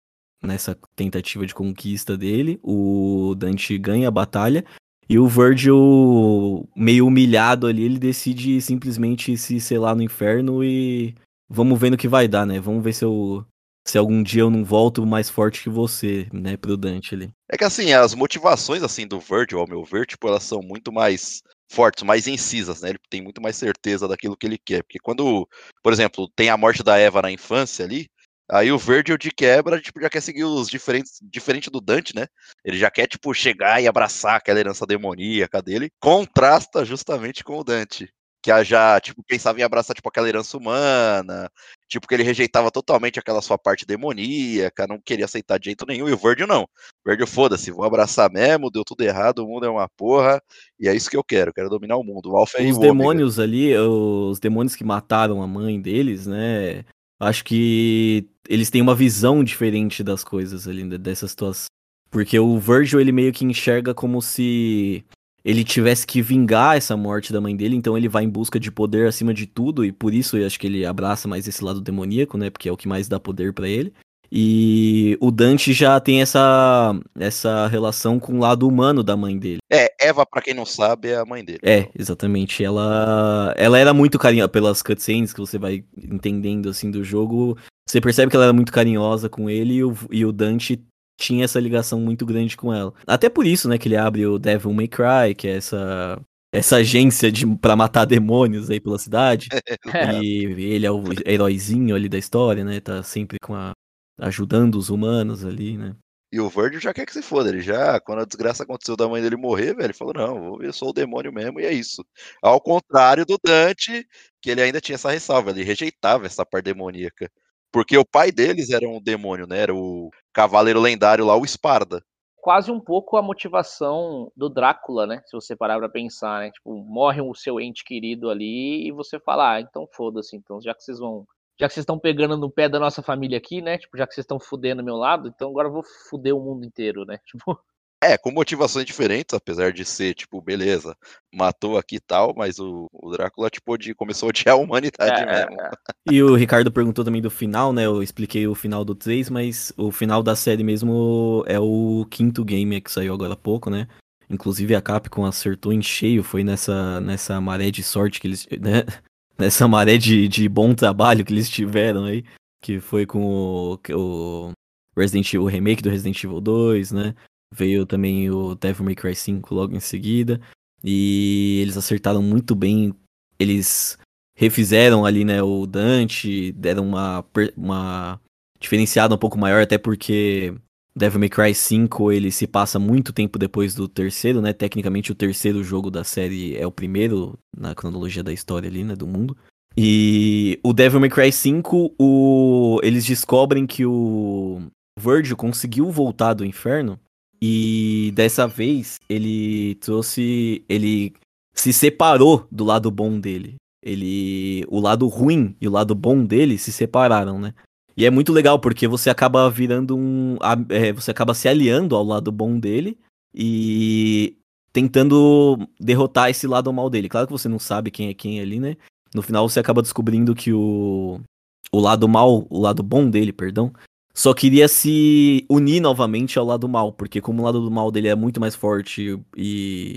nessa tentativa de conquista dele. O Dante ganha a batalha. E o Virgil, meio humilhado ali, ele decide simplesmente se selar no inferno e vamos ver no que vai dar, né? Vamos ver se eu se algum dia eu não volto mais forte que você, né, pro Dante ali. É que assim, as motivações assim do Virgil, ao meu ver, tipo, elas são muito mais fortes, mais incisas, né? Ele tem muito mais certeza daquilo que ele quer. Porque quando, por exemplo, tem a morte da Eva na infância ali, aí o Virgil de quebra, tipo, já quer seguir os diferentes, diferente do Dante, né? Ele já quer, tipo, chegar e abraçar aquela herança demoníaca dele. Contrasta justamente com o Dante. Que a já, tipo, pensava em abraçar, tipo, aquela herança humana. Tipo, que ele rejeitava totalmente aquela sua parte demoníaca, não queria aceitar de jeito nenhum. E o Virgil não. Virgil, foda-se, vou abraçar mesmo, deu tudo errado, o mundo é uma porra. E é isso que eu quero, quero dominar o mundo. O Alpha e Os o demônios ali, os demônios que mataram a mãe deles, né? Acho que eles têm uma visão diferente das coisas ali, né, dessa situação. Porque o Virgil, ele meio que enxerga como se ele tivesse que vingar essa morte da mãe dele, então ele vai em busca de poder acima de tudo, e por isso eu acho que ele abraça mais esse lado demoníaco, né? Porque é o que mais dá poder pra ele. E o Dante já tem essa, essa relação com o lado humano da mãe dele. É, Eva, pra quem não sabe, é a mãe dele. É, exatamente. Ela, ela era muito carinhosa pelas cutscenes que você vai entendendo assim do jogo. Você percebe que ela era muito carinhosa com ele e o, e o Dante tinha essa ligação muito grande com ela. Até por isso, né, que ele abre o Devil May Cry, que é essa essa agência de para matar demônios aí pela cidade. E ele é o heróizinho ali da história, né? Tá sempre com a ajudando os humanos ali, né? E o Virgil já quer que se foda. Ele já, quando a desgraça aconteceu da mãe dele morrer, velho, ele falou: não, eu sou o demônio mesmo, e é isso. Ao contrário do Dante, que ele ainda tinha essa ressalva, ele rejeitava essa parte demoníaca. Porque o pai deles era um demônio, né? Era o cavaleiro lendário lá, o Esparda. Quase um pouco a motivação do Drácula, né? Se você parar pra pensar, né? Tipo, morre o seu ente querido ali e você fala, ah, então foda-se, então, já que vocês vão. Já que vocês estão pegando no pé da nossa família aqui, né? Tipo, já que vocês estão fudendo meu lado, então agora eu vou fuder o mundo inteiro, né? Tipo, É, com motivações diferentes, apesar de ser, tipo, beleza, matou aqui e tal, mas o, o Drácula, tipo, de, começou a odiar a humanidade é, mesmo. é, E o Ricardo perguntou também do final, né? Eu expliquei o final do 3, mas o final da série mesmo é o quinto game que saiu agora há pouco, né? Inclusive a Capcom acertou em cheio, foi nessa, nessa maré de sorte que eles. Né? Nessa maré de, de bom trabalho que eles tiveram aí. Que foi com o, o Resident Evil, o remake do Resident Evil 2, né? Veio também o Devil May Cry 5 logo em seguida. E eles acertaram muito bem. Eles refizeram ali, né, o Dante, deram uma, uma diferenciada um pouco maior, até porque Devil May Cry 5 ele se passa muito tempo depois do terceiro, né? Tecnicamente o terceiro jogo da série é o primeiro na cronologia da história ali, né, do mundo. E o Devil May Cry 5, o... eles descobrem que o Virgil conseguiu voltar do inferno e dessa vez ele trouxe. Ele se separou do lado bom dele. Ele. O lado ruim e o lado bom dele se separaram, né? E é muito legal porque você acaba virando um. é, você acaba se aliando ao lado bom dele e tentando derrotar esse lado mal dele. Claro que você não sabe quem é quem ali, né? No final você acaba descobrindo que o. O lado mal, o lado bom dele, perdão, só queria se unir novamente ao lado mal, porque como o lado do mal dele é muito mais forte e,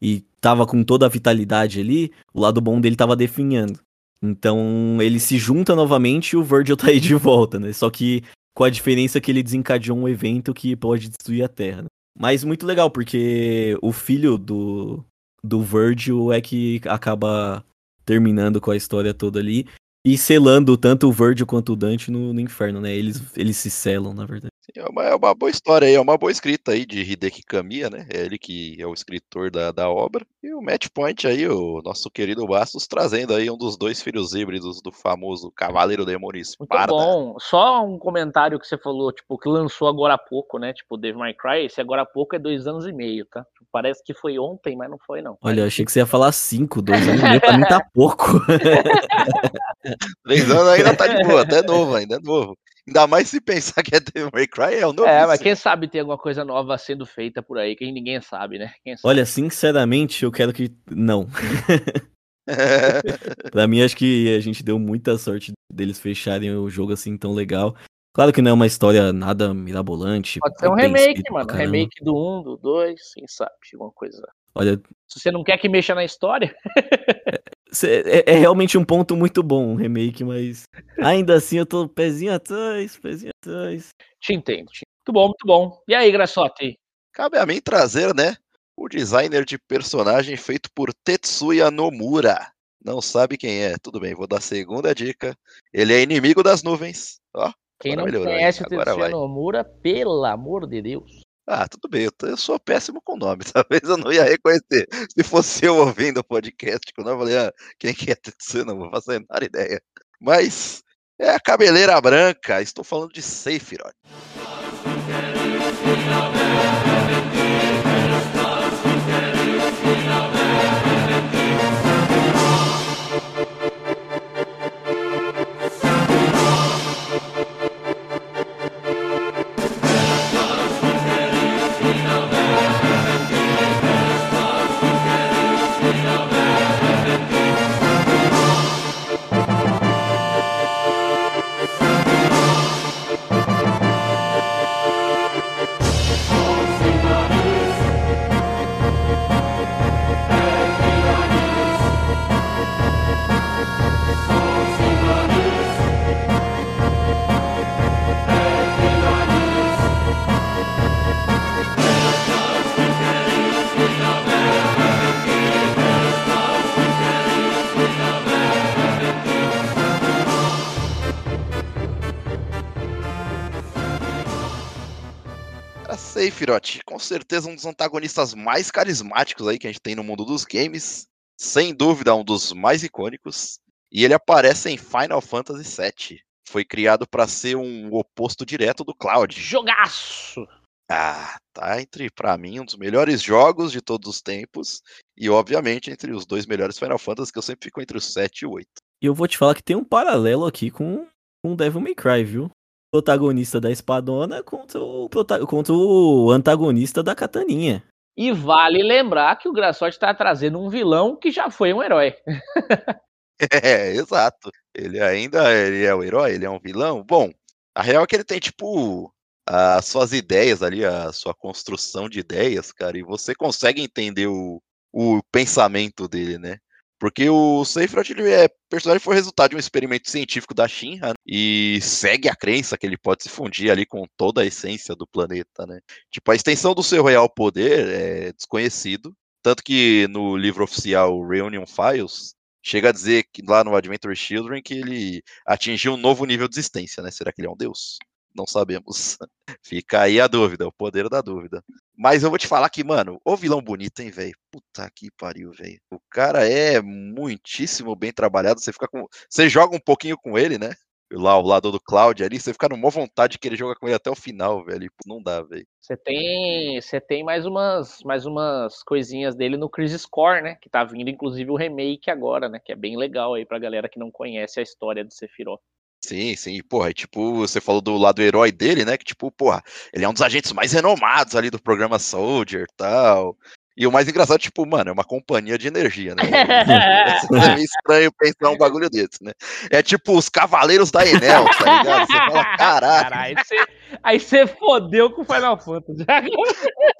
e tava com toda a vitalidade ali, o lado bom dele tava definhando. Então ele se junta novamente e o Virgil tá aí de volta, né? Só que com a diferença que ele desencadeou um evento que pode destruir a Terra. né? Mas muito legal, porque o filho do, do Virgil é que acaba terminando com a história toda ali e selando tanto o Virgil quanto o Dante no, no inferno, né? Eles, eles se selam, na verdade. É uma, é uma boa história aí, é uma boa escrita aí de Hideki Kamiya, né? É ele que é o escritor da, da obra. E o Match Point aí, o nosso querido Bastos, trazendo aí um dos dois filhos híbridos do famoso Cavaleiro Demônio Muito Esparda. bom. Só um comentário que você falou, tipo, que lançou agora há pouco, né? Tipo, Devil May Cry, esse agora há pouco é dois anos e meio, tá? Parece que foi ontem, mas não foi, não. Olha, eu achei que você ia falar cinco, dois anos e meio, pra mim tá pouco. Três anos ainda tá de boa, até novo ainda, é novo. Ainda mais se pensar que é Devil May Cry, é o novo. É, mas quem sabe tem alguma coisa nova sendo feita por aí, que ninguém sabe, né? Quem sabe? Olha, sinceramente, eu quero que. Não. Pra mim, acho que a gente deu muita sorte deles fecharem o jogo assim tão legal. Claro que não é uma história nada mirabolante. Pode ser um remake, mano. caramba. Remake do 1, do 2, quem sabe, alguma coisa. Olha, Se você não quer que mexa na história, cê- é, é realmente um ponto muito bom, um remake, mas ainda assim eu tô pezinho atrás, pezinho atrás. te entendo. te- Muito bom, muito bom. E aí, Graçote? Cabe a mim trazer, né? O designer de personagem feito por Tetsuya Nomura. Não sabe quem é? Tudo bem, vou dar a segunda dica. Ele é inimigo das nuvens. Ó, Quem não conhece o Agora Tetsuya. Nomura, pelo amor de Deus. Ah, tudo bem, eu, sou péssimo com nome, talvez eu não ia reconhecer. Se fosse eu ouvindo o podcast, quando eu falei, ah, quem que é Tetsuya, não vou fazer a menor ideia. Mas é a cabeleira branca, estou falando de Sephiroth. Cara, Sephiroth, com certeza um dos antagonistas mais carismáticos aí que a gente tem no mundo dos games. Sem dúvida, um dos mais icônicos. E ele aparece em Final Fantasy VII. Foi criado para ser um oposto direto do Cloud. Jogaço! Ah, tá entre, pra mim, um dos melhores jogos de todos os tempos. E, obviamente, entre os dois melhores Final Fantasy, que eu sempre fico entre o 7 e o 8. E eu vou te falar que tem um paralelo aqui com, com Devil May Cry, viu? Protagonista da espadona contra o, contra o antagonista da kataninha. E vale lembrar que o Graçote tá trazendo um vilão que já foi um herói. É, exato. Ele ainda ele é o herói, ele é um vilão. Bom, a real é que ele tem, tipo, as suas ideias ali, a sua construção de ideias, cara, e você consegue entender o, o pensamento dele, né? Porque o Sephiroth, ele é personagem foi resultado de um experimento científico da Shinra né? e segue a crença que ele pode se fundir ali com toda a essência do planeta, né? Tipo, a extensão do seu real poder é desconhecido, tanto que no livro oficial Reunion Files chega a dizer que lá no Adventure Children que ele atingiu um novo nível de existência, né? Será que ele é um deus? Não sabemos. Fica aí a dúvida, o poder da dúvida. Mas eu vou te falar que, mano, o vilão bonito, hein, velho? Puta que pariu, velho. O cara é muitíssimo bem trabalhado. Você fica com. Você joga um pouquinho com ele, né? Lá ao lado do Cloud ali, você fica numa vontade de querer jogar com ele até o final, velho. Não dá, velho. Você tem, você tem mais umas, mais umas coisinhas dele no Crisis Core, né? Que tá vindo inclusive o remake agora, né? Que é bem legal aí pra galera que não conhece a história do Sephiroth. Sim, sim, porra, e tipo, você falou do lado herói dele, né? Que, tipo, porra, ele é um dos agentes mais renomados ali do programa Soldier e tal. E o mais engraçado, tipo, mano, é uma companhia de energia, né? é meio estranho pensar um bagulho desse, né? É tipo os Cavaleiros da Enel, tá ligado? Você fala, caralho. Caralho, aí você, aí você fodeu com o Final Fantasy.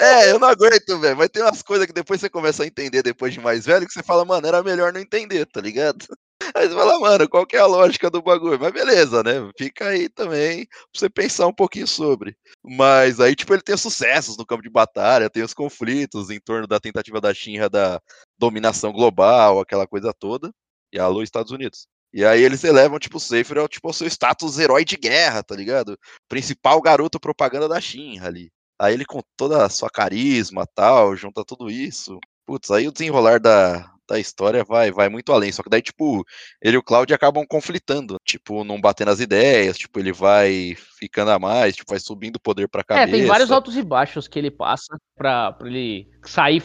É, eu não aguento, velho. Mas tem umas coisas que depois você começa a entender depois de mais velho, que você fala, mano, era melhor não entender, tá ligado? Aí você fala, mano, qual que é a lógica do bagulho? Mas beleza, né? Fica aí também pra você pensar um pouquinho sobre. Mas aí, tipo, ele tem sucessos no campo de batalha, tem os conflitos em torno da tentativa da Shinra da dominação global, aquela coisa toda. E alô, Estados Unidos. E aí eles elevam, tipo, o Safer ao tipo, seu status herói de guerra, tá ligado? Principal garoto propaganda da Shinra ali. Aí ele com toda a sua carisma tal, junta tudo isso. Putz, aí o desenrolar da, da história vai, vai muito além. Só que daí, tipo, ele e o Cláudio acabam conflitando. Tipo, não batendo as ideias, tipo, ele vai ficando a mais, tipo, vai subindo o poder pra É, cabeça. tem vários altos e baixos que ele passa pra, pra ele sair,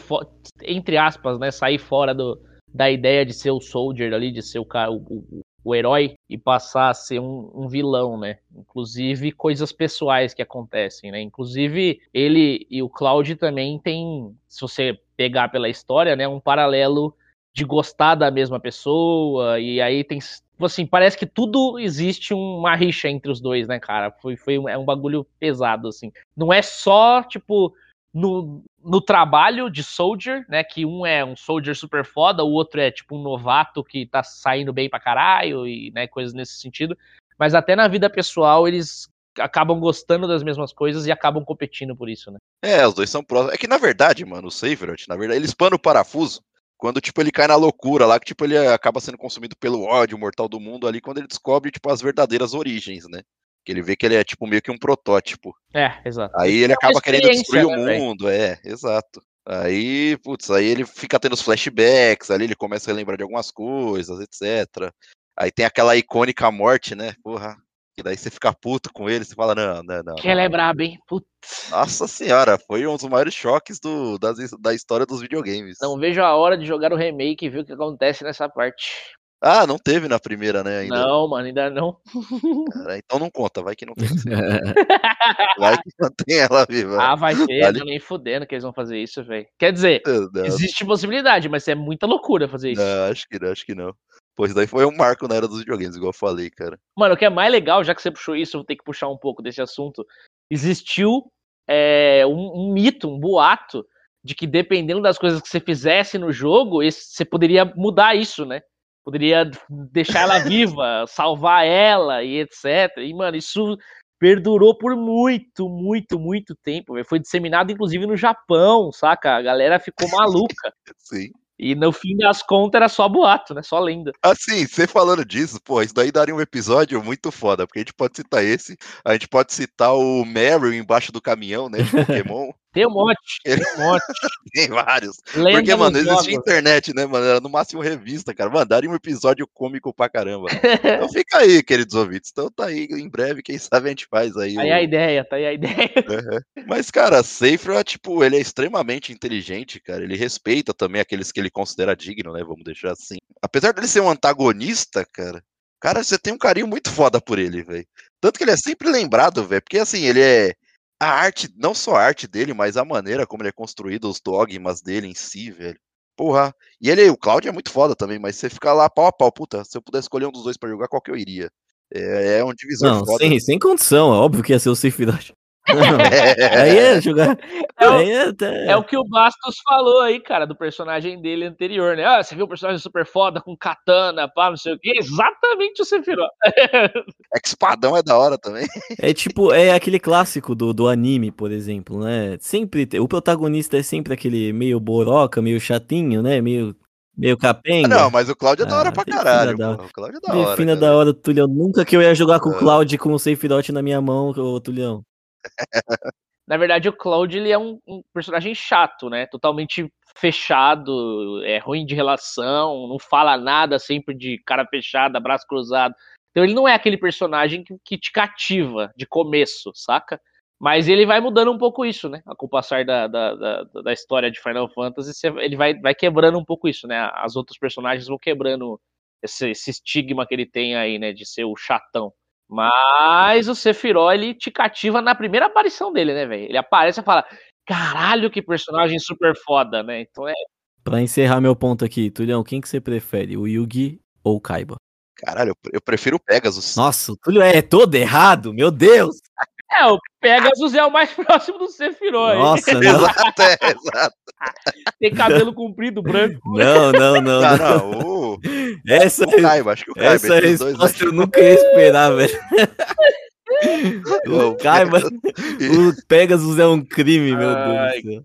entre aspas, né? Sair fora do, da ideia de ser o soldier ali, de ser o, cara, o, o, o herói e passar a ser um, um vilão, né? Inclusive coisas pessoais que acontecem, né? Inclusive ele e o Cloud também tem, se você pegar pela história, né? Um paralelo de gostar da mesma pessoa e aí tem tipo assim, parece que tudo existe uma rixa entre os dois, né, cara? Foi, foi um, é um bagulho pesado, assim. Não é só, tipo, no, no trabalho de soldier, né? Que um é um soldier super foda, o outro é tipo um novato que tá saindo bem pra caralho e né, coisas nesse sentido. Mas até na vida pessoal eles acabam gostando das mesmas coisas e acabam competindo por isso, né? É, os dois são próximos. É que na verdade, mano, o Saferot, na verdade, ele espana o parafuso quando, tipo, ele cai na loucura lá, que, tipo, ele acaba sendo consumido pelo ódio mortal do mundo ali, quando ele descobre, tipo, as verdadeiras origens, né? Que ele vê que ele é, tipo, meio que um protótipo. É, exato. Aí ele É acaba querendo destruir o né, mundo, é, exato. Aí, putz, aí ele fica tendo os flashbacks, ali ele começa a lembrar de algumas coisas, etc. Aí tem aquela icônica morte, né? Porra. Que daí você fica puto com ele, você fala, não, não, não. Que ela é braba, hein? Putz. Nossa senhora, foi um dos maiores choques do, das, da história dos videogames. Não vejo a hora de jogar o remake e ver o que acontece nessa parte. Ah, não teve na primeira, né? Ainda. Não, mano, ainda não. Cara, então não conta, vai que não tem. Vai que tem ela viva. Ah, vai ter, Vale. tô nem fudendo que eles vão fazer isso, velho. Quer dizer, existe possibilidade, mas é muita loucura fazer isso. não, acho que não, acho que não. Pois daí foi um marco na era dos videogames, igual eu falei, cara. Mano, o que é mais legal, já que você puxou isso, eu vou ter que puxar um pouco desse assunto. Existiu é, um, um mito, um boato, de que dependendo das coisas que você fizesse no jogo, você poderia mudar isso, né? Poderia deixar ela viva, salvar ela e etc. E, mano, isso perdurou por muito, muito, muito tempo. velho. Foi disseminado, inclusive, no Japão, saca? A galera ficou maluca. Sim. E no fim das contas era só boato, né? Só lenda. Assim, você falando disso, pô, isso daí daria um episódio muito foda, porque a gente pode citar esse, a gente pode citar o Meryl embaixo do caminhão, né, de Pokémon, Tem um monte, Ele- tem um monte. tem vários. Lenda Porque, mano, existia internet, né, mano, era no máximo revista, cara, mano, daria um episódio cômico pra caramba. Então fica aí, queridos ouvintes, então tá aí, em breve, quem sabe a gente faz aí Tá aí o- a ideia, tá aí a ideia. Mas, cara, Safer, tipo, ele é extremamente inteligente, cara. Ele respeita também aqueles que ele considera digno, né? Vamos deixar assim. Apesar dele ser um antagonista, cara, cara, você tem um carinho muito foda por ele, velho. Tanto que ele é sempre lembrado, velho. Porque, assim, ele é. A arte, não só a arte dele, mas a maneira como ele é construído, os dogmas dele em si, velho. Porra. E ele, o Cláudio é muito foda também, mas você fica lá pau a pau, puta. Se eu pudesse escolher um dos dois pra jogar, qual que eu iria? É, é um divisor Não, foda. sem, sem condição, é óbvio que ia ser o Sephiroth. É, Aí é jogar. É o- Aí é até. É o que o Bastos falou aí, cara, do personagem dele anterior, né? Ah, você viu o personagem super foda com katana, pá, não sei o quê? Exatamente o Sephiroth. é que espadão é da hora também. É tipo, é aquele clássico do, do anime, por exemplo, né? Sempre, o protagonista é sempre aquele meio boroca, meio chatinho, né? Meio Meio capenga. Ah, não, mas o Cláudio é da hora Ah, pra caralho. da-. O Cláudio é da hora. Defina cara. da hora, Tulhão. Nunca que eu ia jogar com o É. Cloud com o Dot na minha mão, ô Tulhão. Na verdade, o Cloud ele é um, um personagem chato, né? Totalmente fechado, é ruim de relação, não fala nada, sempre de cara fechada, braço cruzado. Então ele não é aquele personagem que, que te cativa de começo, saca? Mas ele vai mudando um pouco isso, né? Com o passar da, da, da, da história de Final Fantasy, ele vai, vai quebrando um pouco isso, né? As outros personagens vão quebrando esse, esse estigma que ele tem aí, né? De ser o chatão. Mas o Sephiroth, ele te cativa na primeira aparição dele, né, velho? Ele aparece e fala, caralho, que personagem super foda, né? Então é. Pra encerrar meu ponto aqui, Tulhão, quem que você prefere, o Yugi ou o Kaiba? Caralho, eu- prefiro o Pegasus. Nossa, o Tulio é todo errado, meu Deus! É, o Pegasus é o mais próximo do Sephiroth. hein? Nossa, não, Exato, é, exato. Tem cabelo comprido, branco. não, não, não. Não, não. não, o, Essa, o Kaiba, acho que o Kaiba. essa os dois, resposta acho eu nunca ia esperar, velho. O Kaiba, o Pegasus é um crime, meu Ai, Deus céu.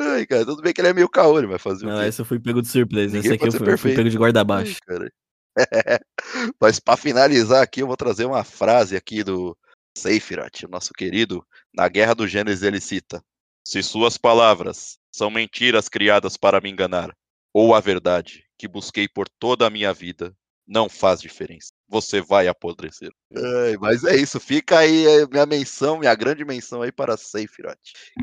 Ai, cara, tudo bem que ele é meio caô, ele vai fazer Não, essa eu fui pego de surpresa. Ninguém Essa aqui eu fui, eu fui pego de guarda baixo. Mas pra finalizar aqui, eu vou trazer uma frase aqui do Seifirat, nosso querido. Na Guerra do Gênesis ele cita: Se suas palavras são mentiras criadas para me enganar, ou a verdade que busquei por toda a minha vida, não faz diferença. Você vai apodrecer. Ai, mas é isso, fica aí é, minha menção, minha grande menção aí para Seifirat.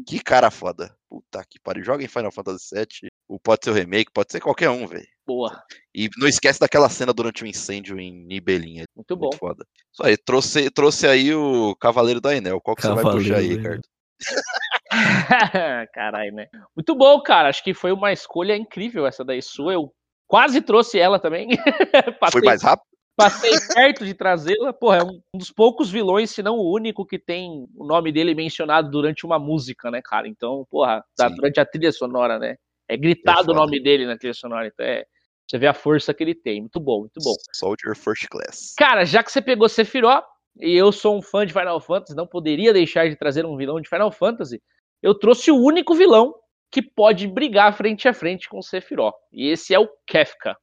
Que cara foda. Puta que pariu. Joga em Final Fantasy VII. Ou pode ser o remake, pode ser qualquer um, velho. Boa. E não esquece daquela cena durante o incêndio em Nibelinha. Muito bom. Muito foda. Isso aí, trouxe, trouxe aí o Cavaleiro da Enel. Qual que você vai puxar aí, Cavaleiro Ricardo? Caralho, né? Muito bom, cara. Acho que foi uma escolha incrível essa daí sua. Eu quase trouxe ela também. passei, Foi mais rápido? passei perto de trazê-la. Porra, é um dos poucos vilões, se não o único, que tem o nome dele mencionado durante uma música, né, cara? Então, porra, durante a trilha sonora, né? É gritado foda. o nome dele na trilha sonora. Então é. Você vê a força que ele tem. Muito bom, muito bom. Soldier First Class. Cara, já que você pegou Sephiroth, e eu sou um fã de Final Fantasy, não poderia deixar de trazer um vilão de Final Fantasy, eu trouxe o único vilão que pode brigar frente a frente com o Sephiroth. E esse é o Kefka.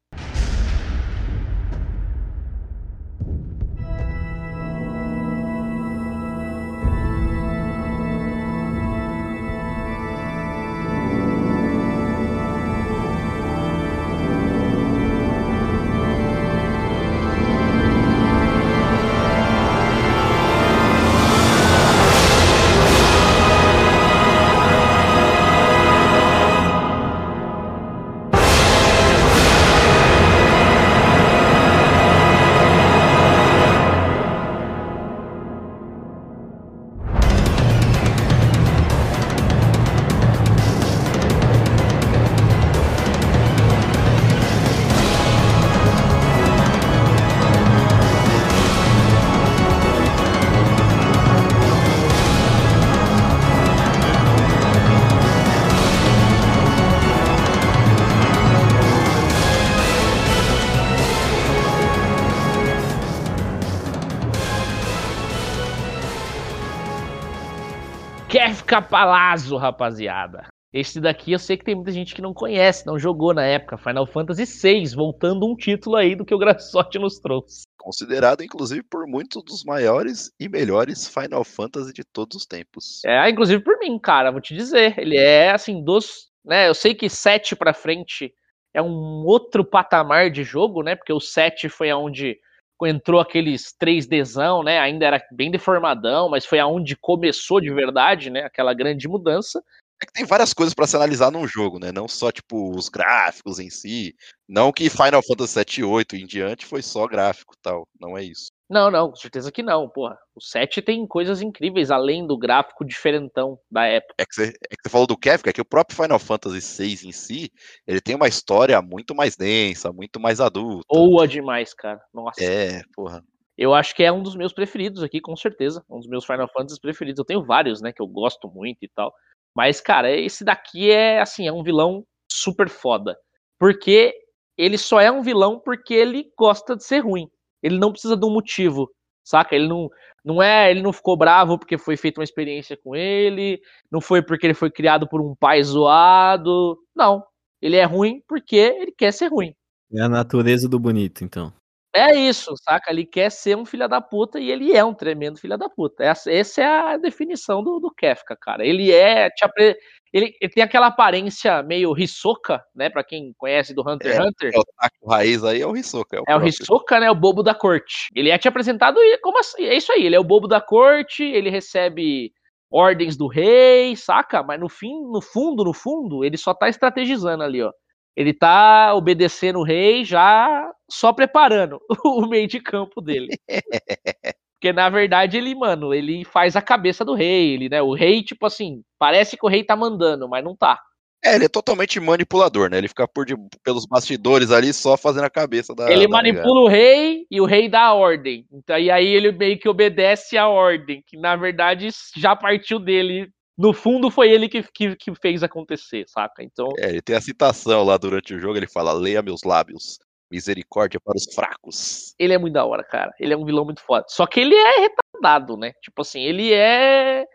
Kefka Palazzo, rapaziada. Esse daqui eu sei que tem muita gente que não conhece, não jogou na época. Final Fantasy VI, voltando um título aí do que o Graçote nos trouxe. Considerado, inclusive, por muitos dos maiores e melhores Final Fantasy de todos os tempos. É, inclusive por mim, cara, vou te dizer. Ele é, assim, dos. Né, eu sei que 7 pra frente é um outro patamar de jogo, né? Porque o 7 foi aonde entrou aqueles 3Dzão, né? Ainda era bem deformadão, mas foi aonde começou de verdade, né? Aquela grande mudança. É que tem várias coisas pra se analisar num jogo, né? Não só, tipo, os gráficos em si. Não que Final Fantasy 7 e 8 em diante foi só gráfico tal. Não é isso. Não, não, com certeza que não, porra. O 7 tem coisas incríveis, além do gráfico diferentão da época. É que você, é que você falou do Kefka, é que o próprio Final Fantasy 6 em si, ele tem uma história muito mais densa, muito mais adulta. Boa demais, cara. Nossa. É, porra. Eu acho que é um dos meus preferidos aqui, com certeza. Um dos meus Final Fantasy preferidos. Eu tenho vários, né, que eu gosto muito e tal. Mas, cara, esse daqui é, assim, é um vilão super foda. Porque ele só é um vilão porque ele gosta de ser ruim. Ele não precisa de um motivo. saca? Ele não, não é, ele não ficou bravo porque foi feita uma experiência com ele, não foi porque ele foi criado por um pai zoado, não. Ele é ruim porque ele quer ser ruim. É a natureza do bonito, então. É isso, saca? Ele quer ser um filho da puta e ele é um tremendo filho da puta. Essa, essa é a definição do, do Kefka, cara. Ele é. Apre... ele, ele tem aquela aparência meio Hisoka, né? Pra quem conhece do Hunter x É, Hunter. É o taco raiz aí, é o Hisoka. É o, É o. Hisoka, né? O bobo da corte. Ele é te apresentado e como assim? É isso aí, ele é o bobo da corte, ele recebe ordens do rei, saca? Mas no fim, no fundo, no fundo, ele só tá estrategizando ali, ó. Ele tá obedecendo o rei já só preparando o meio de campo dele. Porque na verdade ele, mano, ele faz a cabeça do rei, ele, né? O rei, tipo assim, parece que o rei tá mandando, mas não tá. É, ele é totalmente manipulador, né? Ele fica por de- pelos bastidores ali só fazendo a cabeça da. Ele da manipula o rei e o rei dá a ordem. Então, e aí ele meio que obedece a ordem, que na verdade já partiu dele. No fundo, foi ele que, que, que fez acontecer, saca? Então, É, ele tem a citação lá durante o jogo, ele fala: leia meus lábios, misericórdia para os fracos. ele é muito da hora, cara. Ele é um vilão muito foda. Só que ele é retardado, né? Tipo assim, ele é.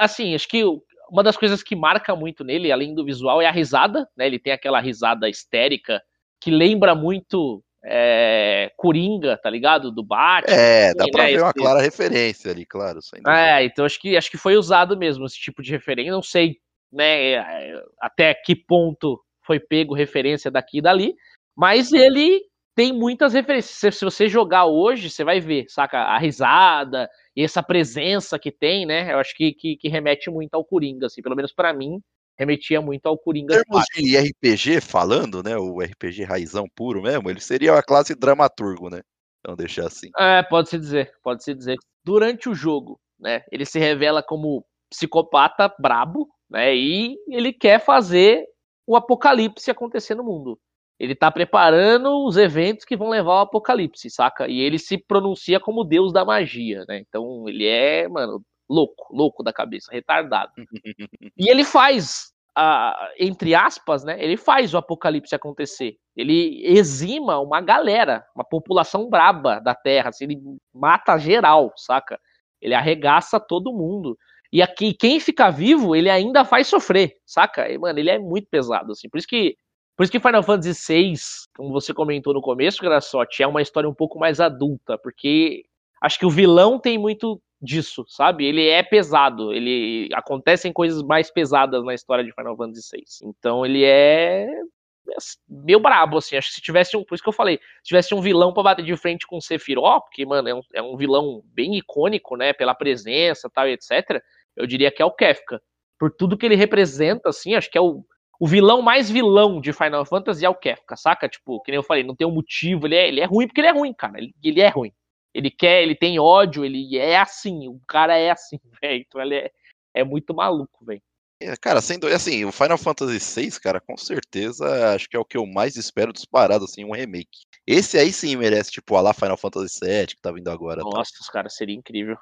Assim, acho que uma das coisas que marca muito nele, além do visual, é a risada, né? Ele tem aquela risada histérica que lembra muito é, Coringa, tá ligado? Do Batman. É, dá Sim, pra né, ver uma esse- clara referência ali, claro. É, então acho que, acho que foi usado mesmo esse tipo de referência. Não sei né, é, até que ponto foi pego referência daqui e dali, mas ele tem muitas referências. Se, você jogar hoje, você vai ver, saca? A risada e essa presença que tem, né? Eu acho que, que, que remete muito ao Coringa, assim, pelo menos pra mim, remetia muito ao Em Coringa. termos de RPG falando, né? O RPG raizão puro mesmo, ele seria a classe dramaturgo, né? Então deixar assim. É, pode se dizer, pode se dizer. Durante o jogo, né, ele se revela como psicopata brabo, né, e ele quer fazer o apocalipse acontecer no mundo. Ele tá preparando os eventos que vão levar ao apocalipse, saca? E ele se pronuncia como deus da magia, né? Então ele é, mano, louco, louco da cabeça, retardado. E ele faz, entre aspas, né? Ele faz o apocalipse acontecer. Ele exima uma galera, uma população braba da Terra. assim, ele mata geral, saca? Ele arregaça todo mundo. E aqui, quem fica vivo, ele ainda faz sofrer, saca? E, mano, ele é muito pesado, assim. Por isso que, por isso que Final Fantasy VI, como você comentou no começo, Graçote, é uma história um pouco mais adulta, porque acho que o vilão tem muito disso, sabe? Ele é pesado, ele acontecem coisas mais pesadas na história de Final Fantasy VI. Então ele é meio brabo, assim. Acho que se tivesse um. Por isso que eu falei, se tivesse um vilão pra bater de frente com o Sephiroth, porque, mano, é um, é um vilão bem icônico, né? Pela presença tal, etc. Eu diria que é o Kefka. Por tudo que ele representa, assim, acho que é o, o vilão mais vilão de Final Fantasy é o Kefka, saca? Tipo, que nem eu falei, não tem um motivo, ele é, ele é ruim porque ele é ruim, cara. Ele, ele é ruim. Ele quer, ele tem ódio, ele é assim, o cara é assim, velho. Então ele é, é muito maluco, velho. É, Cara, sendo assim, o Final Fantasy VI, cara, com certeza acho que é o que eu mais espero disparado, assim, um remake. Esse aí sim merece, tipo, a lá Final Fantasy VII, que tá vindo agora. Nossa, os caras seria incrível.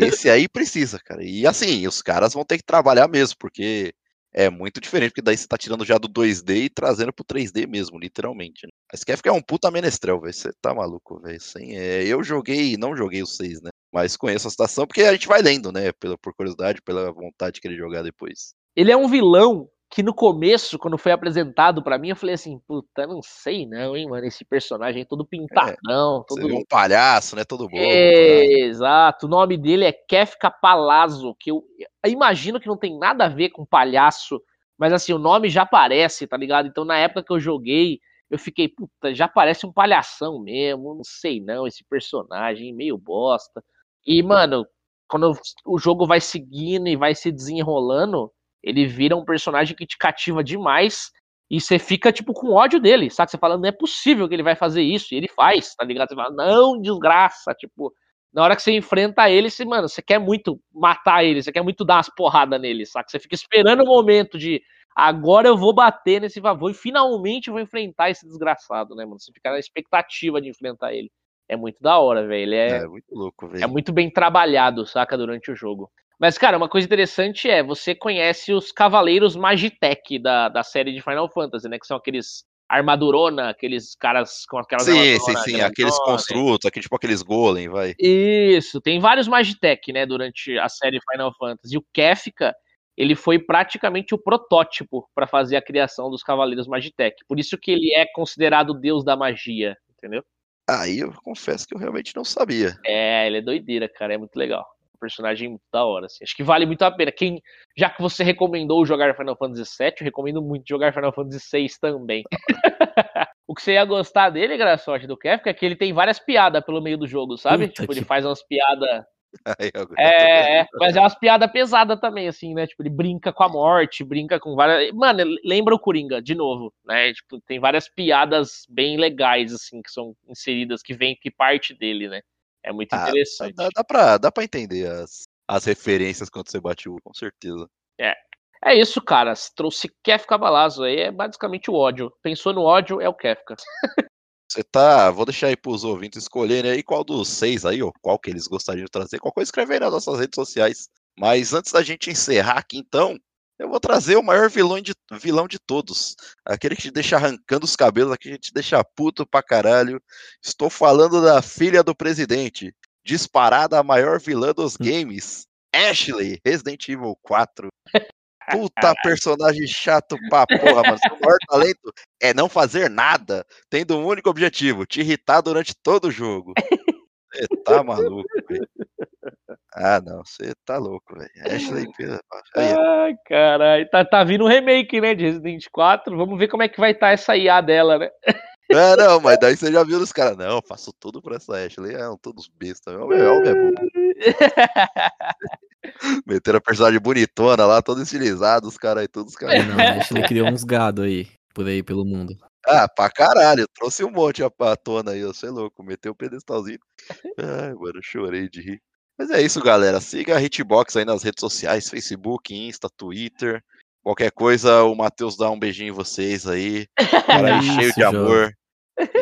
Esse aí precisa, cara. E assim, os caras vão ter que trabalhar mesmo, porque é muito diferente, porque daí você tá tirando já do 2D e trazendo pro 3D mesmo, literalmente. Né? Mas quer ficar um puta menestrel, velho. Você tá maluco, velho. É, eu joguei, não joguei o 6, né? Mas conheço a situação, porque a gente vai lendo, né? Pela, por curiosidade, pela vontade de querer jogar depois. Ele é um vilão que no começo, quando foi apresentado pra mim, eu falei assim, puta, não sei não, hein, mano, esse personagem todo pintadão, Você todo... um palhaço, né? Todo bobo. É, exato, o nome dele é Kefka Palazzo, que eu eu imagino que não tem nada a ver com palhaço, mas assim, o nome já parece, tá ligado? Então na época que eu joguei, eu fiquei, puta, já parece um palhação mesmo, não sei não, esse personagem, meio bosta. E, mano, quando o jogo vai seguindo e vai se desenrolando, ele vira um personagem que te cativa demais e você fica, tipo, com ódio dele, sabe? Você fala, não é possível que ele vai fazer isso, e ele faz, tá ligado? Você fala, não, desgraça, tipo, na hora que você enfrenta ele, você, mano, você quer muito matar ele, você quer muito dar umas porradas nele, saca? Você fica esperando o momento de agora eu vou bater nesse favor e finalmente eu vou enfrentar esse desgraçado, né, mano? Você fica na expectativa de enfrentar ele. É muito da hora, velho. Ele É, é, muito louco, é velho. muito bem trabalhado, saca, durante o jogo. Mas, cara, uma coisa interessante é, você conhece os Cavaleiros Magitech da, da série de Final Fantasy, né? Que são aqueles armadurona, aqueles caras com aquelas Sim, sim, sim. Aqueles construtos, aquele, tipo aqueles golem, vai. Isso, tem vários Magitech, né, durante a série Final Fantasy. E o Kefka, ele foi praticamente o protótipo para fazer a criação dos Cavaleiros Magitech. Por isso que ele é considerado o deus da magia, entendeu? Aí eu confesso que eu realmente não sabia. É, ele é doideira, cara, é muito legal. Personagem muito da hora, assim. Acho que vale muito a pena. Quem, já que você recomendou jogar Final Fantasy VII, eu recomendo muito jogar Final Fantasy VI também. o que você ia gostar dele, Graçote, do Kefka, é que ele tem várias piadas pelo meio do jogo, sabe? Puta tipo, ele que- faz umas piadas É, é, mas é umas piadas pesadas também, assim, né? Tipo, ele brinca com a morte, brinca com várias. Mano, lembra o Coringa, de novo, né? Tipo, tem várias piadas bem legais, assim, que são inseridas, que vem, que parte dele, né? É muito Ah, interessante. Dá, dá, pra, dá pra entender as, as referências quando você bate o com certeza. É isso, cara. Se trouxe Kefka Balazo aí, é basicamente o ódio. Pensou no ódio, é o Kefka. Você tá. Vou deixar aí pros ouvintes escolherem aí qual dos seis aí, ou qual que eles gostariam de trazer. Qual coisa escreve aí nas nossas redes sociais. Mas antes da gente encerrar aqui, então, eu vou trazer o maior vilão de, vilão de todos. Aquele que te deixa arrancando os cabelos, aquele que te deixa puto pra caralho. Estou falando da filha do presidente. Disparada a maior vilã dos games. Ashley, Resident Evil 4. Puta personagem chato pra porra, mano. Seu maior talento é não fazer nada, tendo um único objetivo, te irritar durante todo o jogo. Você tá maluco, velho. Ah, não, você tá louco, velho. Ashley, ó. Ai, caralho. Tá, tá vindo um remake, né, de Resident 4. Vamos ver como é que vai estar essa IA dela, né? É, não, mas daí você já viu os caras. Não, eu faço tudo pra essa Ashley. É, todos bestas. É, é, é bom. Meteram a personagem bonitona lá, todo estilizado, os caras aí, todos os caras. Não, a Ashley criou uns gado aí, por aí pelo mundo. Ah, pra caralho, trouxe um monte à tona aí, você é louco, meteu o pedestalzinho. Ai, mano, eu chorei de rir. Mas é isso, galera. Siga a Hitbox aí nas redes sociais, Facebook, Insta, Twitter. Qualquer coisa, o Matheus dá um beijinho em vocês aí. Cara aí cheio de amor.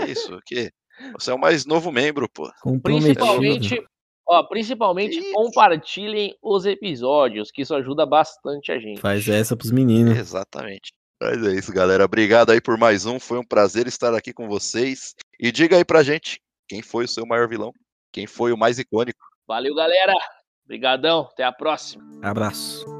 Isso, o quê? Você é o mais novo membro, pô. Principalmente, ó, principalmente Isso. compartilhem os episódios, que isso ajuda bastante a gente. Faz essa pros meninos. Exatamente. Mas é isso, galera. Obrigado aí por mais um. Foi um prazer estar aqui com vocês. E diga aí pra gente, quem foi o seu maior vilão? Quem foi o mais icônico? Valeu, galera. Obrigadão. Até a próxima. Abraço.